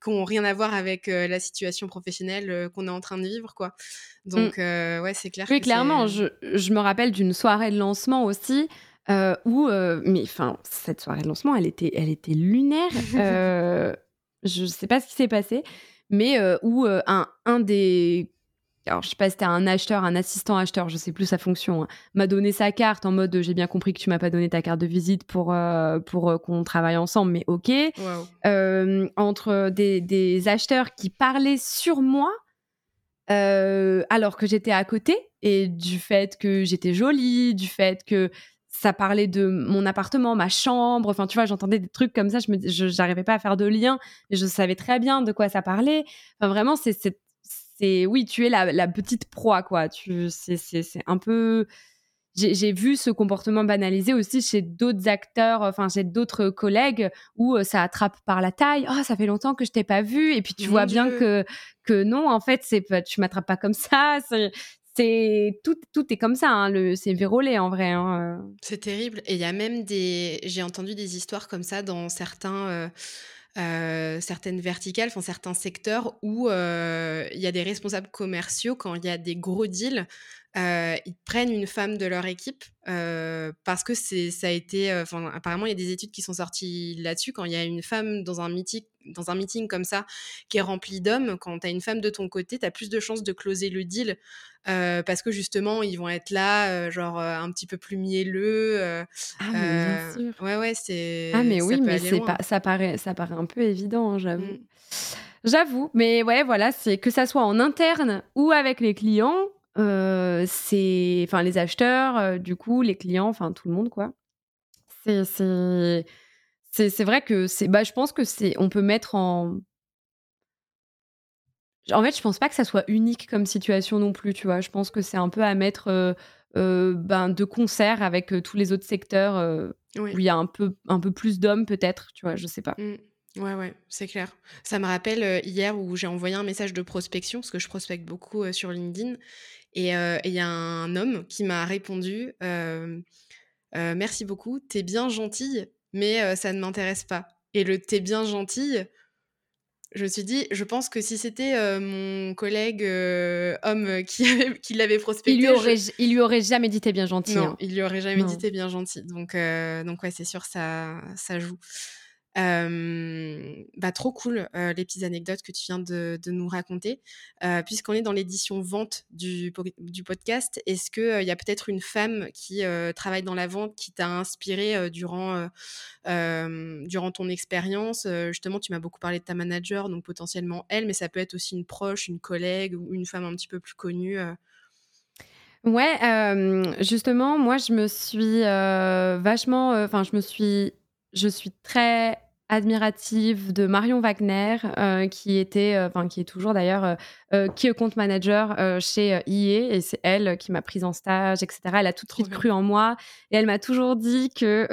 qui n'ont rien à voir avec la situation professionnelle qu'on est en train de vivre, quoi. Mmh. Donc, ouais, c'est clair. Oui, clairement. Je, je, me rappelle d'une soirée de lancement aussi euh, où, euh, mais enfin, cette soirée de lancement, elle était, elle était lunaire. Euh, je sais pas ce qui s'est passé, mais où un, un des alors je sais pas si c'était un acheteur, un assistant acheteur, je sais plus sa fonction, hein, m'a donné sa carte en mode j'ai bien compris que tu m'as pas donné ta carte de visite pour pour qu'on travaille ensemble, mais ok. entre des, des, acheteurs qui parlaient sur moi alors que j'étais à côté et du fait que j'étais jolie, du fait que ça parlait de mon appartement, ma chambre. Enfin, tu vois, j'entendais des trucs comme ça. Je me, j'arrivais pas à faire de lien, mais je savais très bien de quoi ça parlait. Enfin, vraiment, c'est, c'est, oui, tu es la, la petite proie, quoi. Tu, c'est, c'est, c'est un peu. J'ai, vu ce comportement banalisé aussi chez d'autres acteurs, enfin chez d'autres collègues où euh, ça attrape par la taille. Oh, ça fait longtemps que je t'ai pas vu, et puis tu vois bien que que non, en fait, c'est tu m'attrapes pas comme ça. C'est, c'est tout, tout est comme ça. Hein, c'est vérolé en vrai. Hein, c'est terrible. Et il y a même des, j'ai entendu des histoires comme ça dans certains. certaines verticales, enfin certains secteurs où il y a des responsables commerciaux quand il y a des gros deals euh, ils prennent une femme de leur équipe euh, parce que c'est ça a été euh, apparemment il y a des études qui sont sorties là-dessus quand il y a une femme dans un meeting dans un meeting comme ça qui est rempli d'hommes quand tu as une femme de ton côté tu as plus de chances de closer le deal parce que justement ils vont être là genre un petit peu plus mielleux ah mais bien sûr. ouais ouais c'est ah mais oui mais c'est pas ça paraît ça paraît un peu évident hein, j'avoue mmh. J'avoue, mais ouais, voilà, c'est que ça soit en interne ou avec les clients, euh, c'est enfin les acheteurs, euh, du coup, les clients, enfin tout le monde quoi. C'est c'est c'est vrai que c'est bah je pense que c'est on peut mettre en en fait, je pense pas que ça soit unique comme situation non plus, tu vois. Je pense que c'est un peu à mettre euh, ben, de concert avec tous les autres secteurs où il y a un peu, un peu plus d'hommes, peut-être, tu vois, je sais pas. Mmh. Ouais, ouais, c'est clair. Ça me rappelle hier où j'ai envoyé un message de prospection, parce que je prospecte beaucoup sur LinkedIn, et il y a un homme qui m'a répondu Merci beaucoup, t'es bien gentille, mais ça ne m'intéresse pas. Et le t'es bien gentille, je me suis dit, je pense que si c'était mon collègue homme qui, qui l'avait prospecté. Il lui, aurait, il lui aurait jamais dit t'es bien gentil. Non, hein. il lui aurait jamais dit t'es bien gentil. Donc, donc ouais, c'est sûr, ça, ça joue bah, trop cool les petites anecdotes que tu viens de, nous raconter. Puisqu'on est dans l'édition vente du, podcast, est-ce qu'il y a peut-être une femme qui travaille dans la vente qui t'a inspiré durant, durant ton expérience? Justement, tu m'as beaucoup parlé de ta manager, donc potentiellement elle, mais ça peut être aussi une proche, une collègue ou une femme un petit peu plus connue. Ouais, justement, moi, je me suis vachement, enfin, je me suis je suis très admirative de Marion Wagner, euh, qui était, euh, enfin qui est toujours d'ailleurs, euh, qui est compte manager chez IE, et c'est elle qui m'a prise en stage, etc. Elle a tout de suite cru en moi, et elle m'a toujours dit que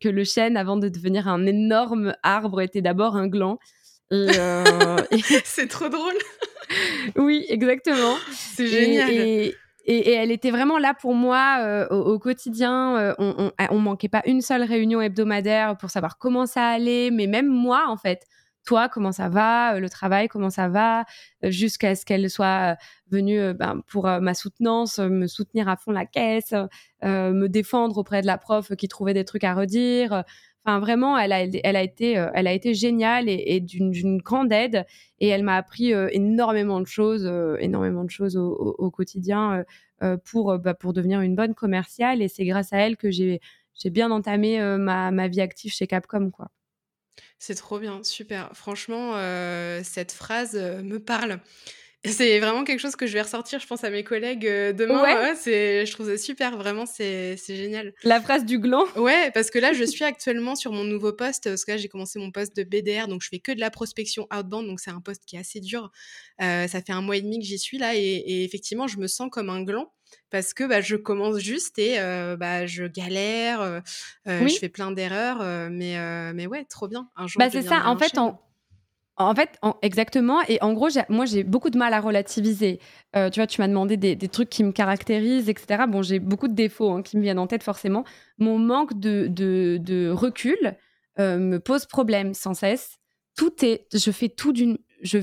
que le chêne, avant de devenir un énorme arbre, était d'abord un gland. c'est trop drôle. oui, exactement. C'est génial. Et, elle était vraiment là pour moi euh, au, quotidien. Euh, on, on, manquait pas une seule réunion hebdomadaire pour savoir comment ça allait, mais même moi, en fait. Toi, comment ça va Le travail, comment ça va Jusqu'à ce qu'elle soit venue ben, pour ma soutenance, me soutenir à fond la caisse, me défendre auprès de la prof qui trouvait des trucs à redire. Enfin, vraiment, elle a, elle a, été, euh, elle a été géniale et, d'une grande aide. Et elle m'a appris euh, énormément de choses, euh, énormément de choses au, quotidien pour, bah, pour devenir une bonne commerciale. Et c'est grâce à elle que j'ai bien entamé ma, vie active chez Capcom. C'est trop bien, super. Franchement, cette phrase me parle. C'est vraiment quelque chose que je vais ressortir, je pense, à mes collègues euh, demain. Ouais. c'est, je trouve ça super, vraiment, c'est, c'est génial. La phrase du gland Ouais, parce que là, je suis actuellement sur mon nouveau poste, parce que là, j'ai commencé mon poste de BDR, donc je fais que de la prospection outbound, donc c'est un poste qui est assez dur. Euh, ça fait un mois et demi que j'y suis là, et, effectivement, je me sens comme un gland parce que bah, je commence juste et euh, bah, je galère, je fais plein d'erreurs, mais, mais ouais, trop bien. Un jour, bah, c'est ça, en fait, en en fait, exactement. Et en gros, moi, j'ai beaucoup de mal à relativiser. Euh, tu vois, tu m'as demandé des, trucs qui me caractérisent, etc. Bon, j'ai beaucoup de défauts hein, qui me viennent en tête, forcément. Mon manque de, recul euh, me pose problème sans cesse. Tout est, je fais tout d'une, je,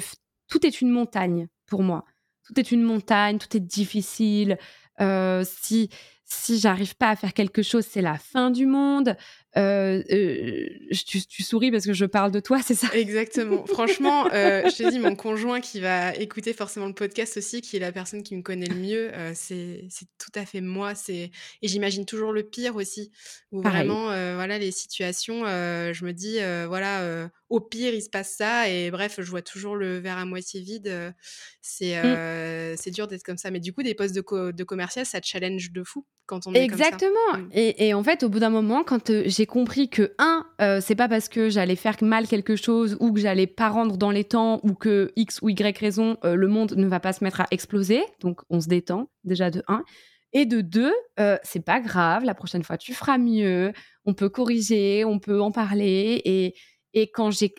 tout est une montagne pour moi. Tout est une montagne, tout est difficile. Euh, si si j'arrive pas à faire quelque chose, c'est la fin du monde. Euh, euh, tu, souris parce que je parle de toi, c'est ça? Exactement. Franchement, euh, je t'ai dit, mon conjoint qui va écouter forcément le podcast aussi, qui est la personne qui me connaît le mieux, c'est tout à fait moi. Et j'imagine toujours le pire aussi, où vraiment, voilà, les situations, je me dis, voilà, au pire, il se passe ça. Et bref, je vois toujours le verre à moitié vide. C'est mmh. c'est dur d'être comme ça. Mais du coup, des postes de, de commercial, ça challenge de fou quand on est Exactement. Comme ça. Mmh. Et, et, en fait, au bout d'un moment, quand j'ai compris que, un, euh, c'est pas parce que j'allais faire mal quelque chose ou que j'allais pas rendre dans les temps ou que X ou Y raison, le monde ne va pas se mettre à exploser. Donc, on se détend, déjà de un. Et de deux, euh, c'est pas grave, la prochaine fois, tu feras mieux, on peut corriger, on peut en parler. Et, et quand j'ai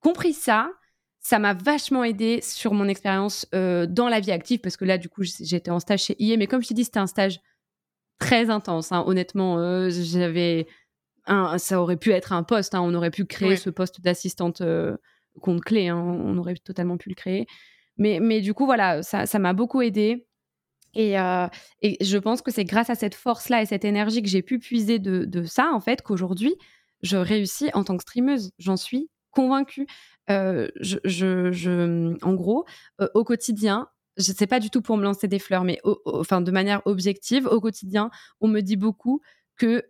compris ça, ça m'a vachement aidé sur mon expérience dans la vie active parce que là, du coup, j'étais en stage chez IE, mais comme je t'ai dit, c'était un stage très intense. Hein. Honnêtement, j'avais ça aurait pu être un poste. Hein. On aurait pu créer ce poste d'assistante compte clé. Hein. On aurait totalement pu le créer. Mais, mais du coup, voilà, ça m'a beaucoup aidé. Et, et, je pense que c'est grâce à cette force-là et cette énergie que j'ai pu puiser de, de ça, en fait, qu'aujourd'hui, je réussis en tant que streameuse. J'en suis convaincue. je, je, en gros, au quotidien, je sais pas du tout pour me lancer des fleurs, mais enfin de manière objective, au quotidien, on me dit beaucoup que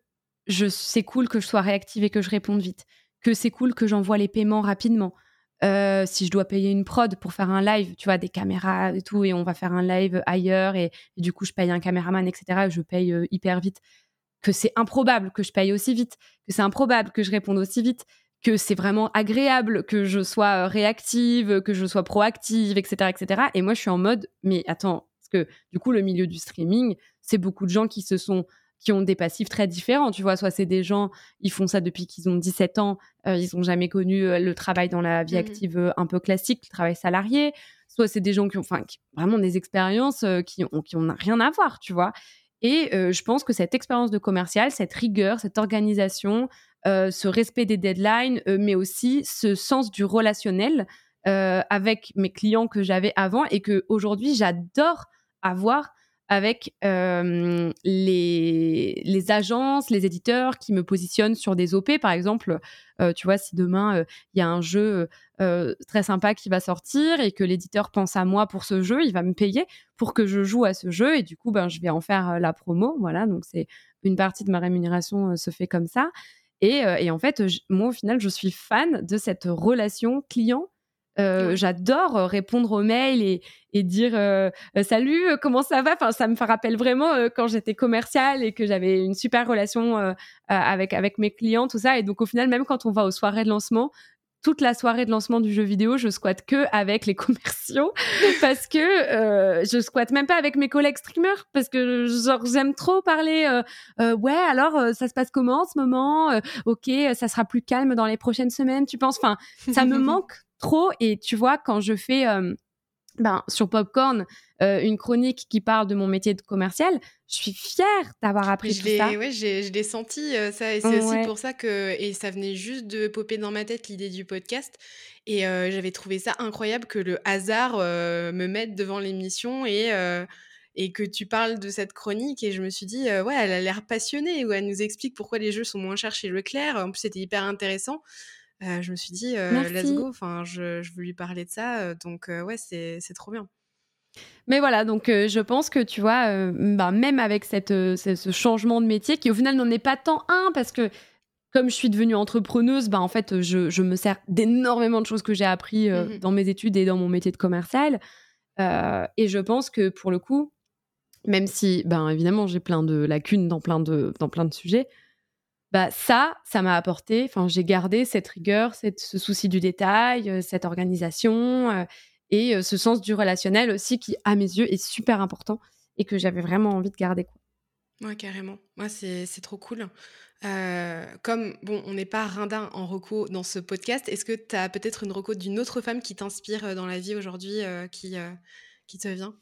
je, c'est cool que je sois réactive et que je réponde vite, que c'est cool que j'envoie les paiements rapidement. Euh, si je dois payer une prod pour faire un live, tu vois, des caméras et tout, et on va faire un live ailleurs, et, du coup, je paye un caméraman, etc., je paye euh, hyper vite, que c'est improbable que je paye aussi vite, que c'est improbable que je réponde aussi vite, que c'est vraiment agréable que je sois euh, réactive, que je sois proactive, etc., etc. Et moi, je suis en mode, mais attends, parce que du coup, le milieu du streaming, c'est beaucoup de gens qui se sont qui ont des passifs très différents. Tu vois, soit c'est des gens, ils font ça depuis qu'ils ont 17 ans, euh, ils n'ont jamais connu euh, le travail dans la vie mmh active euh, un peu classique, le travail salarié. Soit c'est des gens qui ont, enfin, vraiment des expériences qui ont, qui ont rien à voir, tu vois. Et je pense que cette expérience de commercial, cette rigueur, cette organisation, ce respect des deadlines, mais aussi ce sens du relationnel avec mes clients que j'avais avant et que aujourd'hui j'adore avoir avec les, agences, les éditeurs qui me positionnent sur des OP. Par exemple, tu vois, si demain il y a un jeu très sympa qui va sortir et que l'éditeur pense à moi pour ce jeu, il va me payer pour que je joue à ce jeu et du coup, ben, je vais en faire la promo. Voilà, donc c'est une partie de ma rémunération se fait comme ça. Et, et en fait, moi, au final, je suis fan de cette relation client euh, j'adore répondre aux mails et, et dire euh, salut, comment ça va? Enfin, ça me rappelle vraiment quand j'étais commerciale et que j'avais une super relation avec avec mes clients, tout ça. Et donc au final, même quand on va aux soirées de lancement, toute la soirée de lancement du jeu vidéo, je squatte que avec les commerciaux parce que je squatte même pas avec mes collègues streamers parce que genre j'aime trop parler. ouais, alors ça se passe comment en ce moment? Ok, ça sera plus calme dans les prochaines semaines, tu penses? Enfin, ça me manque trop. Et tu vois, quand je fais euh, ben, sur Popcorn euh, une chronique qui parle de mon métier de commercial, je suis fière d'avoir appris je tout ça. Ouais, je l'ai senti euh, ça. Et c'est aussi pour ça que. Et ça venait juste de popper dans ma tête l'idée du podcast. Et j'avais trouvé ça incroyable que le hasard me mette devant l'émission et et que tu parles de cette chronique et je me suis dit ouais elle a l'air passionnée où elle nous explique pourquoi les jeux sont moins chers chez Leclerc en plus c'était hyper intéressant je me suis dit, let's go. Enfin, je, je, veux lui parler de ça. donc, ouais, c'est trop bien. Mais voilà, donc je pense que tu vois, bah, même avec cette, ce changement de métier, qui au final n'en est pas tant un, parce que comme je suis devenue entrepreneuse, bah, en fait, je, je me sers d'énormément de choses que j'ai appris mmh dans mes études et dans mon métier de commercial. et je pense que pour le coup, même si, ben, évidemment, j'ai plein de lacunes dans plein de, dans plein de sujets, bah ça, ça m'a apporté, enfin j'ai gardé cette rigueur, cette, ce souci du détail, euh, cette organisation euh, et euh, ce sens du relationnel aussi qui, à mes yeux, est super important et que j'avais vraiment envie de garder. Quoi. Ouais, carrément. Moi, c'est trop cool. comme, bon, on n'est pas rindin en reco dans ce podcast, est-ce que tu as peut-être une reco d'une autre femme qui t'inspire dans la vie aujourd'hui, qui, qui te vient?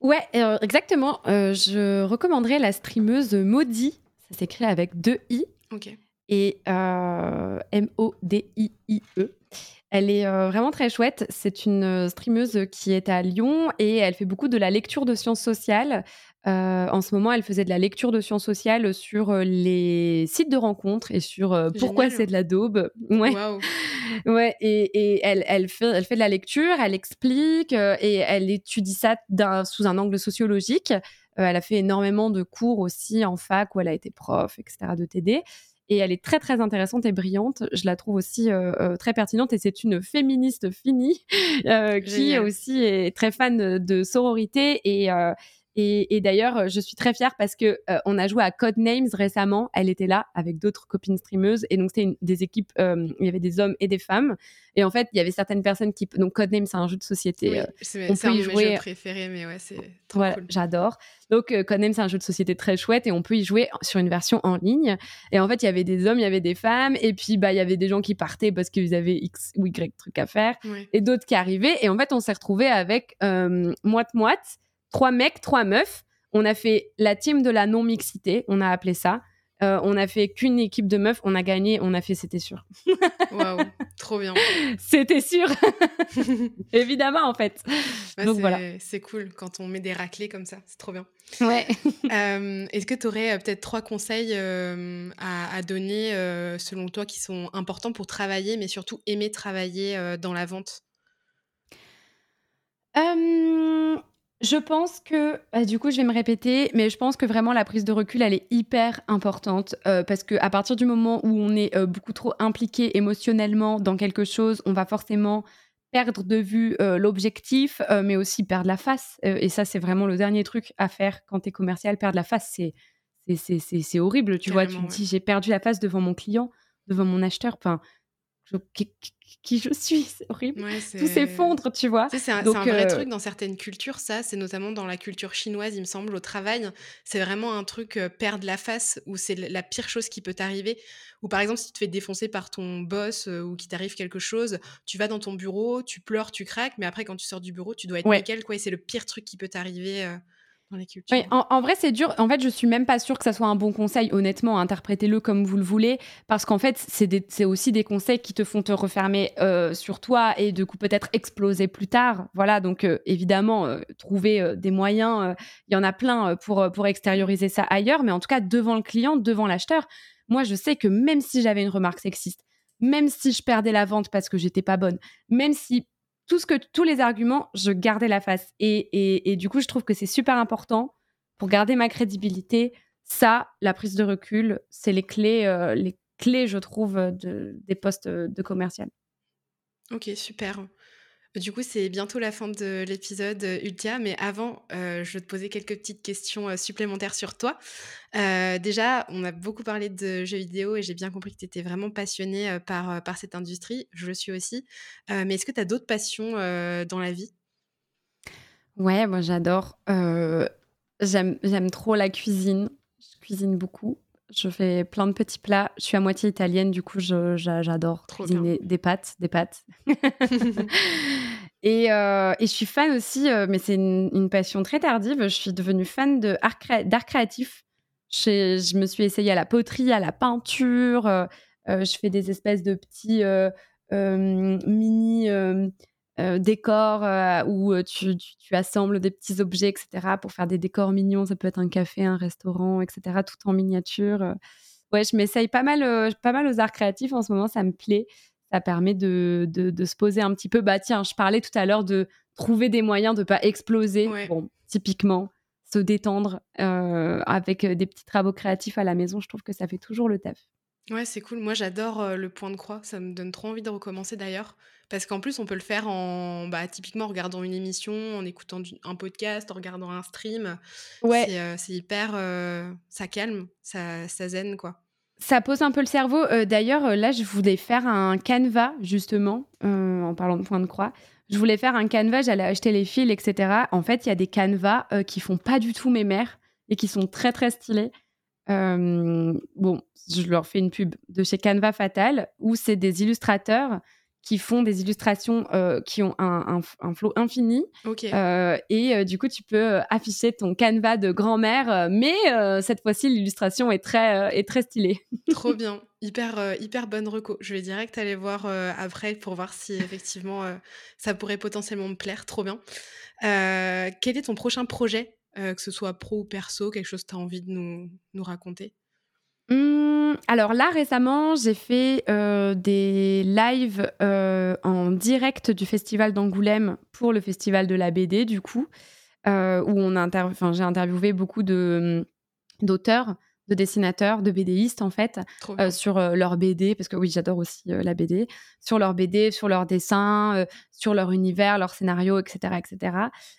Ouais, exactement. je recommanderais la streameuse Maudie ça s'écrit avec deux i. Et euh, M-O-D-I-I-E. Elle est euh, vraiment très chouette. C'est une euh, streameuse qui est à Lyon et elle fait beaucoup de la lecture de sciences sociales. en ce moment, elle faisait de la lecture de sciences sociales sur les sites de rencontres et sur pourquoi c'est de la daube. Ouais. ouais et, et elle, elle, fait, elle fait de la lecture, elle explique et elle étudie ça sous un angle sociologique. Euh, elle a fait énormément de cours aussi en fac où elle a été prof, etc., de TD. Et elle est très, très intéressante et brillante. Je la trouve aussi euh, euh, très pertinente et c'est une féministe finie qui aussi est très fan de sororité et, Et, d'ailleurs, je suis très fière parce que on a joué à Codenames récemment. Elle était là avec d'autres copines streameuses. Et donc, c'était des équipes, il y avait des hommes et des femmes. Et en fait, il y avait certaines personnes qui. Donc, Codenames, c'est un jeu de société. c'est un de mes jeux préférés, mais ouais, c'est trop cool. J'adore. Donc, Codenames, c'est un jeu de société très chouette et on peut y jouer sur une version en ligne. Et en fait, il y avait des hommes, il y avait des femmes. Et puis, bah, il y avait des gens qui partaient parce qu'ils avaient X ou Y trucs à faire. Et d'autres qui arrivaient. Et en fait, on s'est retrouvés avec moite-moite trois mecs, trois meufs. On a fait la team de la non-mixité, on a appelé ça. Euh, on a fait qu'une équipe de meufs, on a gagné, on a fait c'était sûr. Waouh, trop bien. C'était sûr. Évidemment, en fait. Donc voilà. C'est cool quand on met des raclés comme ça, c'est trop bien. Ouais. Euh, est-ce que tu aurais euh, peut-être trois conseils à, donner, selon toi, qui sont importants pour travailler, mais surtout aimer travailler dans la vente? Je pense que, bah, du coup, je vais me répéter, mais je pense que vraiment la prise de recul, elle est hyper importante euh, parce que à partir du moment où on est euh, beaucoup trop impliqué émotionnellement dans quelque chose, on va forcément perdre de vue euh, l'objectif, mais aussi perdre la face. et ça, c'est vraiment le dernier truc à faire quand tu es commercial. Perdre la face, c'est c'est horrible, tu vois. Tu te dis, j'ai perdu la face devant mon client, devant mon acheteur. Enfin, qui, je suis, c'est horrible. Tout s'effondre, tu vois. C'est un, vrai euh, truc dans certaines cultures, ça, c'est notamment dans la culture chinoise, il me semble, au travail. C'est vraiment un truc euh, perdre la face, où c'est la pire chose qui peut t'arriver. Ou par exemple, si tu te fais défoncer par ton boss euh, ou qu'il t'arrive quelque chose, tu vas dans ton bureau, tu pleures, tu craques, mais après, quand tu sors du bureau, tu dois être nickel, quoi. Et c'est le pire truc qui peut t'arriver en, vrai, c'est dur. En fait, je suis même pas sûre que ça soit un bon conseil. Honnêtement, interprétez-le comme vous le voulez, parce qu'en fait, c'est aussi des conseils qui te font te refermer euh, sur toi et du coup peut-être exploser plus tard. Voilà, donc euh, évidemment, euh, trouver des moyens. Il y en a plein pour pour extérioriser ça ailleurs, mais en tout cas devant le client, devant l'acheteur. Moi, je sais que même si j'avais une remarque sexiste, même si je perdais la vente parce que j'étais pas bonne, même si tout ce tous les arguments, je gardais la face. Et, du coup, je trouve que c'est super important pour garder ma crédibilité. Ça, la prise de recul, c'est les clés, euh, les clés, je trouve, de, des postes de commercial. Ok, super. Du coup, c'est bientôt la fin de l'épisode, euh, Ultia, mais avant, euh, je vais te poser quelques petites questions euh, supplémentaires sur toi. déjà, on a beaucoup parlé de jeux vidéo et j'ai bien compris que tu étais vraiment passionnée par, par cette industrie. Je le suis aussi. mais est-ce que tu as d'autres passions dans la vie? Ouais, moi j'adore. J'aime trop la cuisine. Je cuisine beaucoup. Je fais plein de petits plats. Je suis à moitié italienne, du coup, j'adore cuisiner des pâtes, des pâtes. Euh, et, je suis fan aussi, euh, mais c'est une, passion très tardive. Je suis devenue fan d'art créatif. Je, me suis essayée à la poterie, à la peinture. Euh, je fais des espèces de petits mini décors où euh, tu, assembles des petits objets, etc., pour faire des décors mignons. Ça peut être un café, un restaurant, etc., tout en miniature. Ouais, je m'essaye pas mal, pas mal aux arts créatifs en ce moment, ça me plaît. Ça permet de, de, se poser un petit peu. Bah tiens, je parlais tout à l'heure de trouver des moyens de pas exploser. Bon, typiquement, se détendre avec des petits travaux créatifs à la maison, je trouve que ça fait toujours le taf. Ouais, c'est cool. Moi, j'adore le point de croix. Ça me donne trop envie de recommencer d'ailleurs. Parce qu'en plus, on peut le faire en, bah, typiquement en regardant une émission, en écoutant un podcast, en regardant un stream. Ouais. C'est hyper. ça calme, ça, ça zen, quoi. Ça pose un peu le cerveau. D'ailleurs, là, je voulais faire un canevas, justement, en parlant de point de croix. Je voulais faire un canevas, j'allais acheter les fils, etc. En fait, il y a des canevas qui font pas du tout mes mères et qui sont très, très stylés. bon, je leur fais une pub de chez Canva Fatal, où c'est des illustrateurs qui font des illustrations euh, qui ont un, un, flot infini. Euh, et euh, du coup, tu peux afficher ton canevas de grand-mère, mais cette fois-ci, l'illustration est très, est très stylée. Trop bien. Hyper, hyper bonne reco. Je vais direct aller voir après pour voir si effectivement ça pourrait potentiellement me plaire. Trop bien. quel est ton prochain projet, que ce soit pro ou perso, quelque chose que tu as envie de nous, nous raconter? Mmh, alors là, récemment, j'ai fait euh, des lives euh, en direct du festival d'Angoulême pour le festival de la BD, du coup, euh, où on a j'ai interviewé beaucoup de, d'auteurs, de dessinateurs, de BDistes en fait, sur leur BD, parce que oui, j'adore aussi la BD, sur leur BD, sur leurs dessins, sur leur univers, leur scénario, etc., etc.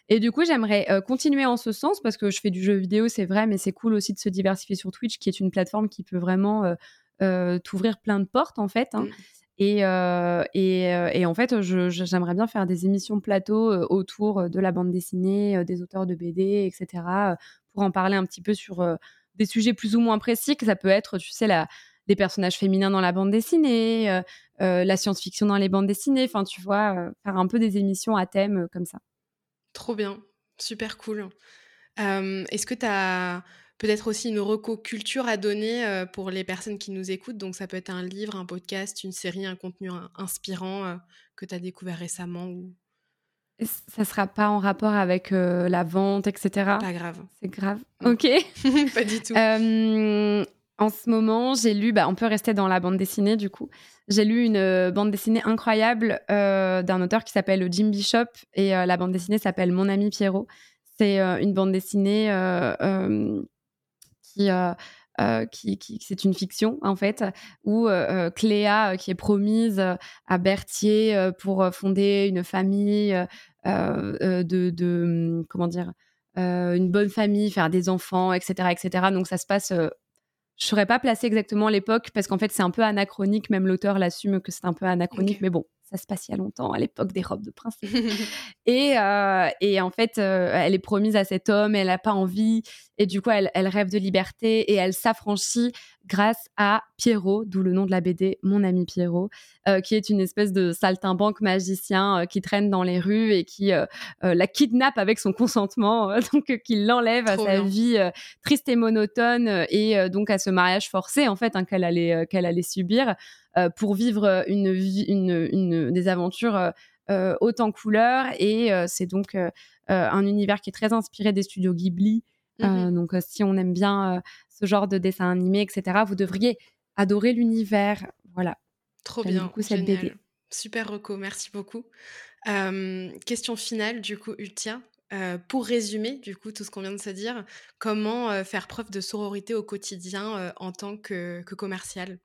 Et du coup, j'aimerais continuer en ce sens parce que je fais du jeu vidéo, c'est vrai, mais c'est cool aussi de se diversifier sur Twitch, qui est une plateforme qui peut vraiment t'ouvrir plein de portes en fait. Hein. Mmh. Et, et, en fait, j'aimerais bien faire des émissions plateau autour de la bande dessinée, des auteurs de BD, etc., pour en parler un petit peu sur des sujets plus ou moins précis, que ça peut être, tu sais, la, les personnages féminins dans la bande dessinée, euh, euh, la science-fiction dans les bandes dessinées, enfin, tu vois, euh, faire un peu des émissions à thème comme ça. Trop bien, super cool. Est-ce que tu as peut-être aussi une reco culture à donner pour les personnes qui nous écoutent? Donc, ça peut être un livre, un podcast, une série, un contenu inspirant que tu as découvert récemment ou ça sera pas en rapport avec euh, la vente, etc. Pas grave. C'est grave? Ok. pas du tout. Euh, en ce moment, j'ai lu, bah, on peut rester dans la bande dessinée du coup. J'ai lu une euh, bande dessinée incroyable d'un auteur qui s'appelle Jim Bishop et la bande dessinée s'appelle Mon ami Pierrot. C'est une bande dessinée qui euh, qui, c'est une fiction en fait, où euh, euh, Cléa, qui est promise à Berthier pour fonder une famille de, de, hum, comment dire, une bonne famille, faire des enfants, etc., etc. Donc ça se passe je ne saurais pas placer exactement l'époque parce qu'en fait c'est un peu anachronique, même l'auteur l'assume que c'est un peu anachronique, mais bon, ça se passe il y a longtemps, à l'époque des robes de princesse. et, euh, et, en fait, euh, elle est promise à cet homme, elle n'a pas envie, et du coup, elle, elle, rêve de liberté et elle s'affranchit grâce à Pierrot, d'où le nom de la BD, Mon ami Pierrot, euh, qui est une espèce de saltimbanque magicien qui traîne dans les rues et qui la kidnappe avec son consentement, donc qui l'enlève à sa vie triste et monotone et donc à ce mariage forcé en fait hein, qu'elle allait qu'elle allait subir. Euh, pour vivre une, une, une, des aventures euh, euh, haute en couleurs. Et c'est donc un univers qui est très inspiré des studios Ghibli. Mmh donc, si on aime bien ce genre de dessin animé, etc., vous devriez adorer l'univers. Voilà. Trop bien. Beaucoup cette BD. Super reco, merci beaucoup. question finale, du coup, Ultia. pour résumer, du coup, tout ce qu'on vient de se dire, comment faire preuve de sororité au quotidien en tant que, que commercial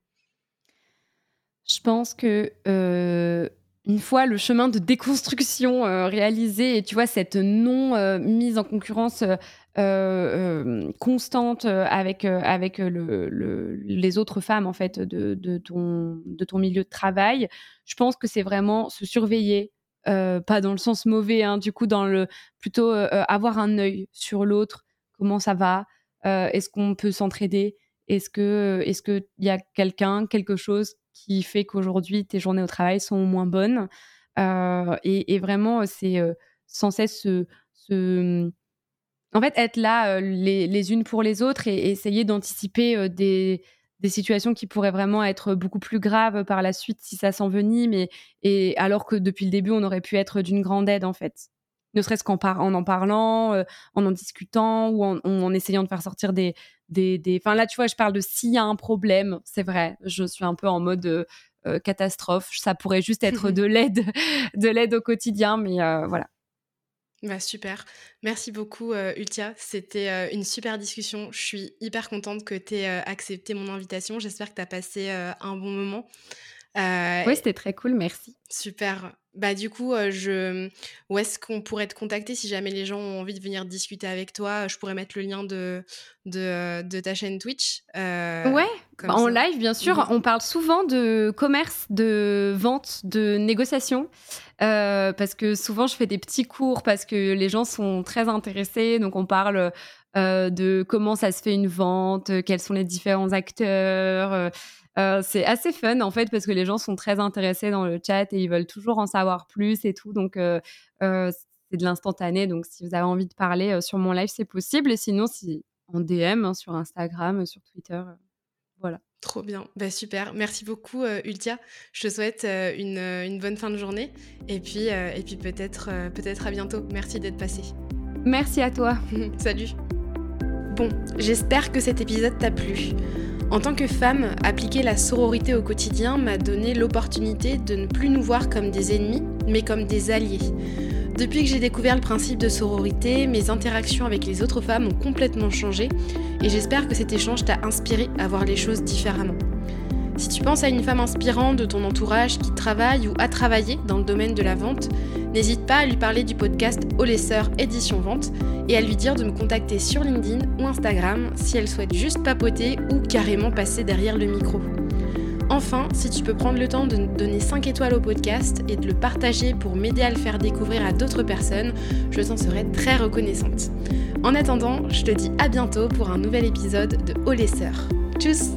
je pense que euh, une fois le chemin de déconstruction euh, réalisé et tu vois cette non euh, mise en concurrence constante avec avec le, les autres femmes en fait de, de, ton de ton milieu de travail, je pense que c'est vraiment se surveiller. pas dans le sens mauvais, hein, du coup, dans le plutôt avoir un œil sur l'autre, comment ça va, est-ce qu'on peut s'entraider, est-ce que est-ce y a quelqu'un, quelque chose qui fait qu'aujourd'hui tes journées au travail sont moins bonnes. Euh, et, vraiment, c'est euh, sans cesse se, En fait, être là euh, les, unes pour les autres et, essayer d'anticiper des, des, situations qui pourraient vraiment être beaucoup plus graves par la suite si ça s'envenime. Et, et alors que depuis le début, on aurait pu être d'une grande aide, en fait ne serait-ce qu'en en en parlant, en en discutant ou en, en, essayant de faire sortir des, des, Enfin là, tu vois, je parle de s'il y a un problème, c'est vrai, je suis un peu en mode euh, euh, catastrophe. Ça pourrait juste être de l'aide, de l'aide au quotidien, mais euh, voilà. Bah, super. Merci beaucoup, Ultia. C'était une super discussion. Je suis hyper contente que tu aies accepté mon invitation. J'espère que tu as passé un bon moment. Oui, c'était très cool. Merci. Super. Bah du coup, je... où est-ce qu'on pourrait te contacter si jamais les gens ont envie de venir discuter avec toi? Je pourrais mettre le lien de, de, ta chaîne Twitch. ouais, bah, en live bien sûr. Mmh On parle souvent de commerce, de vente, de négociation. parce que souvent je fais des petits cours parce que les gens sont très intéressés. Donc on parle de comment ça se fait une vente, quels sont les différents acteurs. Euh, c'est assez fun en fait parce que les gens sont très intéressés dans le chat et ils veulent toujours en savoir plus et tout. Donc euh, euh, c'est de l'instantané. Donc si vous avez envie de parler sur mon live, c'est possible. Et sinon, si en DM hein, sur Instagram, sur Twitter, voilà. Trop bien, bah, super. Merci beaucoup Ultia. Je te souhaite une, une, bonne fin de journée et puis, et puis peut-être peut-être à bientôt. Merci d'être passé. Merci à toi. Salut. Bon, j'espère que cet épisode t'a plu. En tant que femme, appliquer la sororité au quotidien m'a donné l'opportunité de ne plus nous voir comme des ennemis, mais comme des alliés. Depuis que j'ai découvert le principe de sororité, mes interactions avec les autres femmes ont complètement changé et j'espère que cet échange t'a inspiré à voir les choses différemment. Si tu penses à une femme inspirante de ton entourage qui travaille ou a travaillé dans le domaine de la vente, n'hésite pas à lui parler du podcast Olesseur Édition Vente et à lui dire de me contacter sur LinkedIn ou Instagram si elle souhaite juste papoter ou carrément passer derrière le micro. Enfin, si tu peux prendre le temps de donner 5 étoiles au podcast et de le partager pour m'aider à le faire découvrir à d'autres personnes, je t'en serai très reconnaissante. En attendant, je te dis à bientôt pour un nouvel épisode de les Tchuss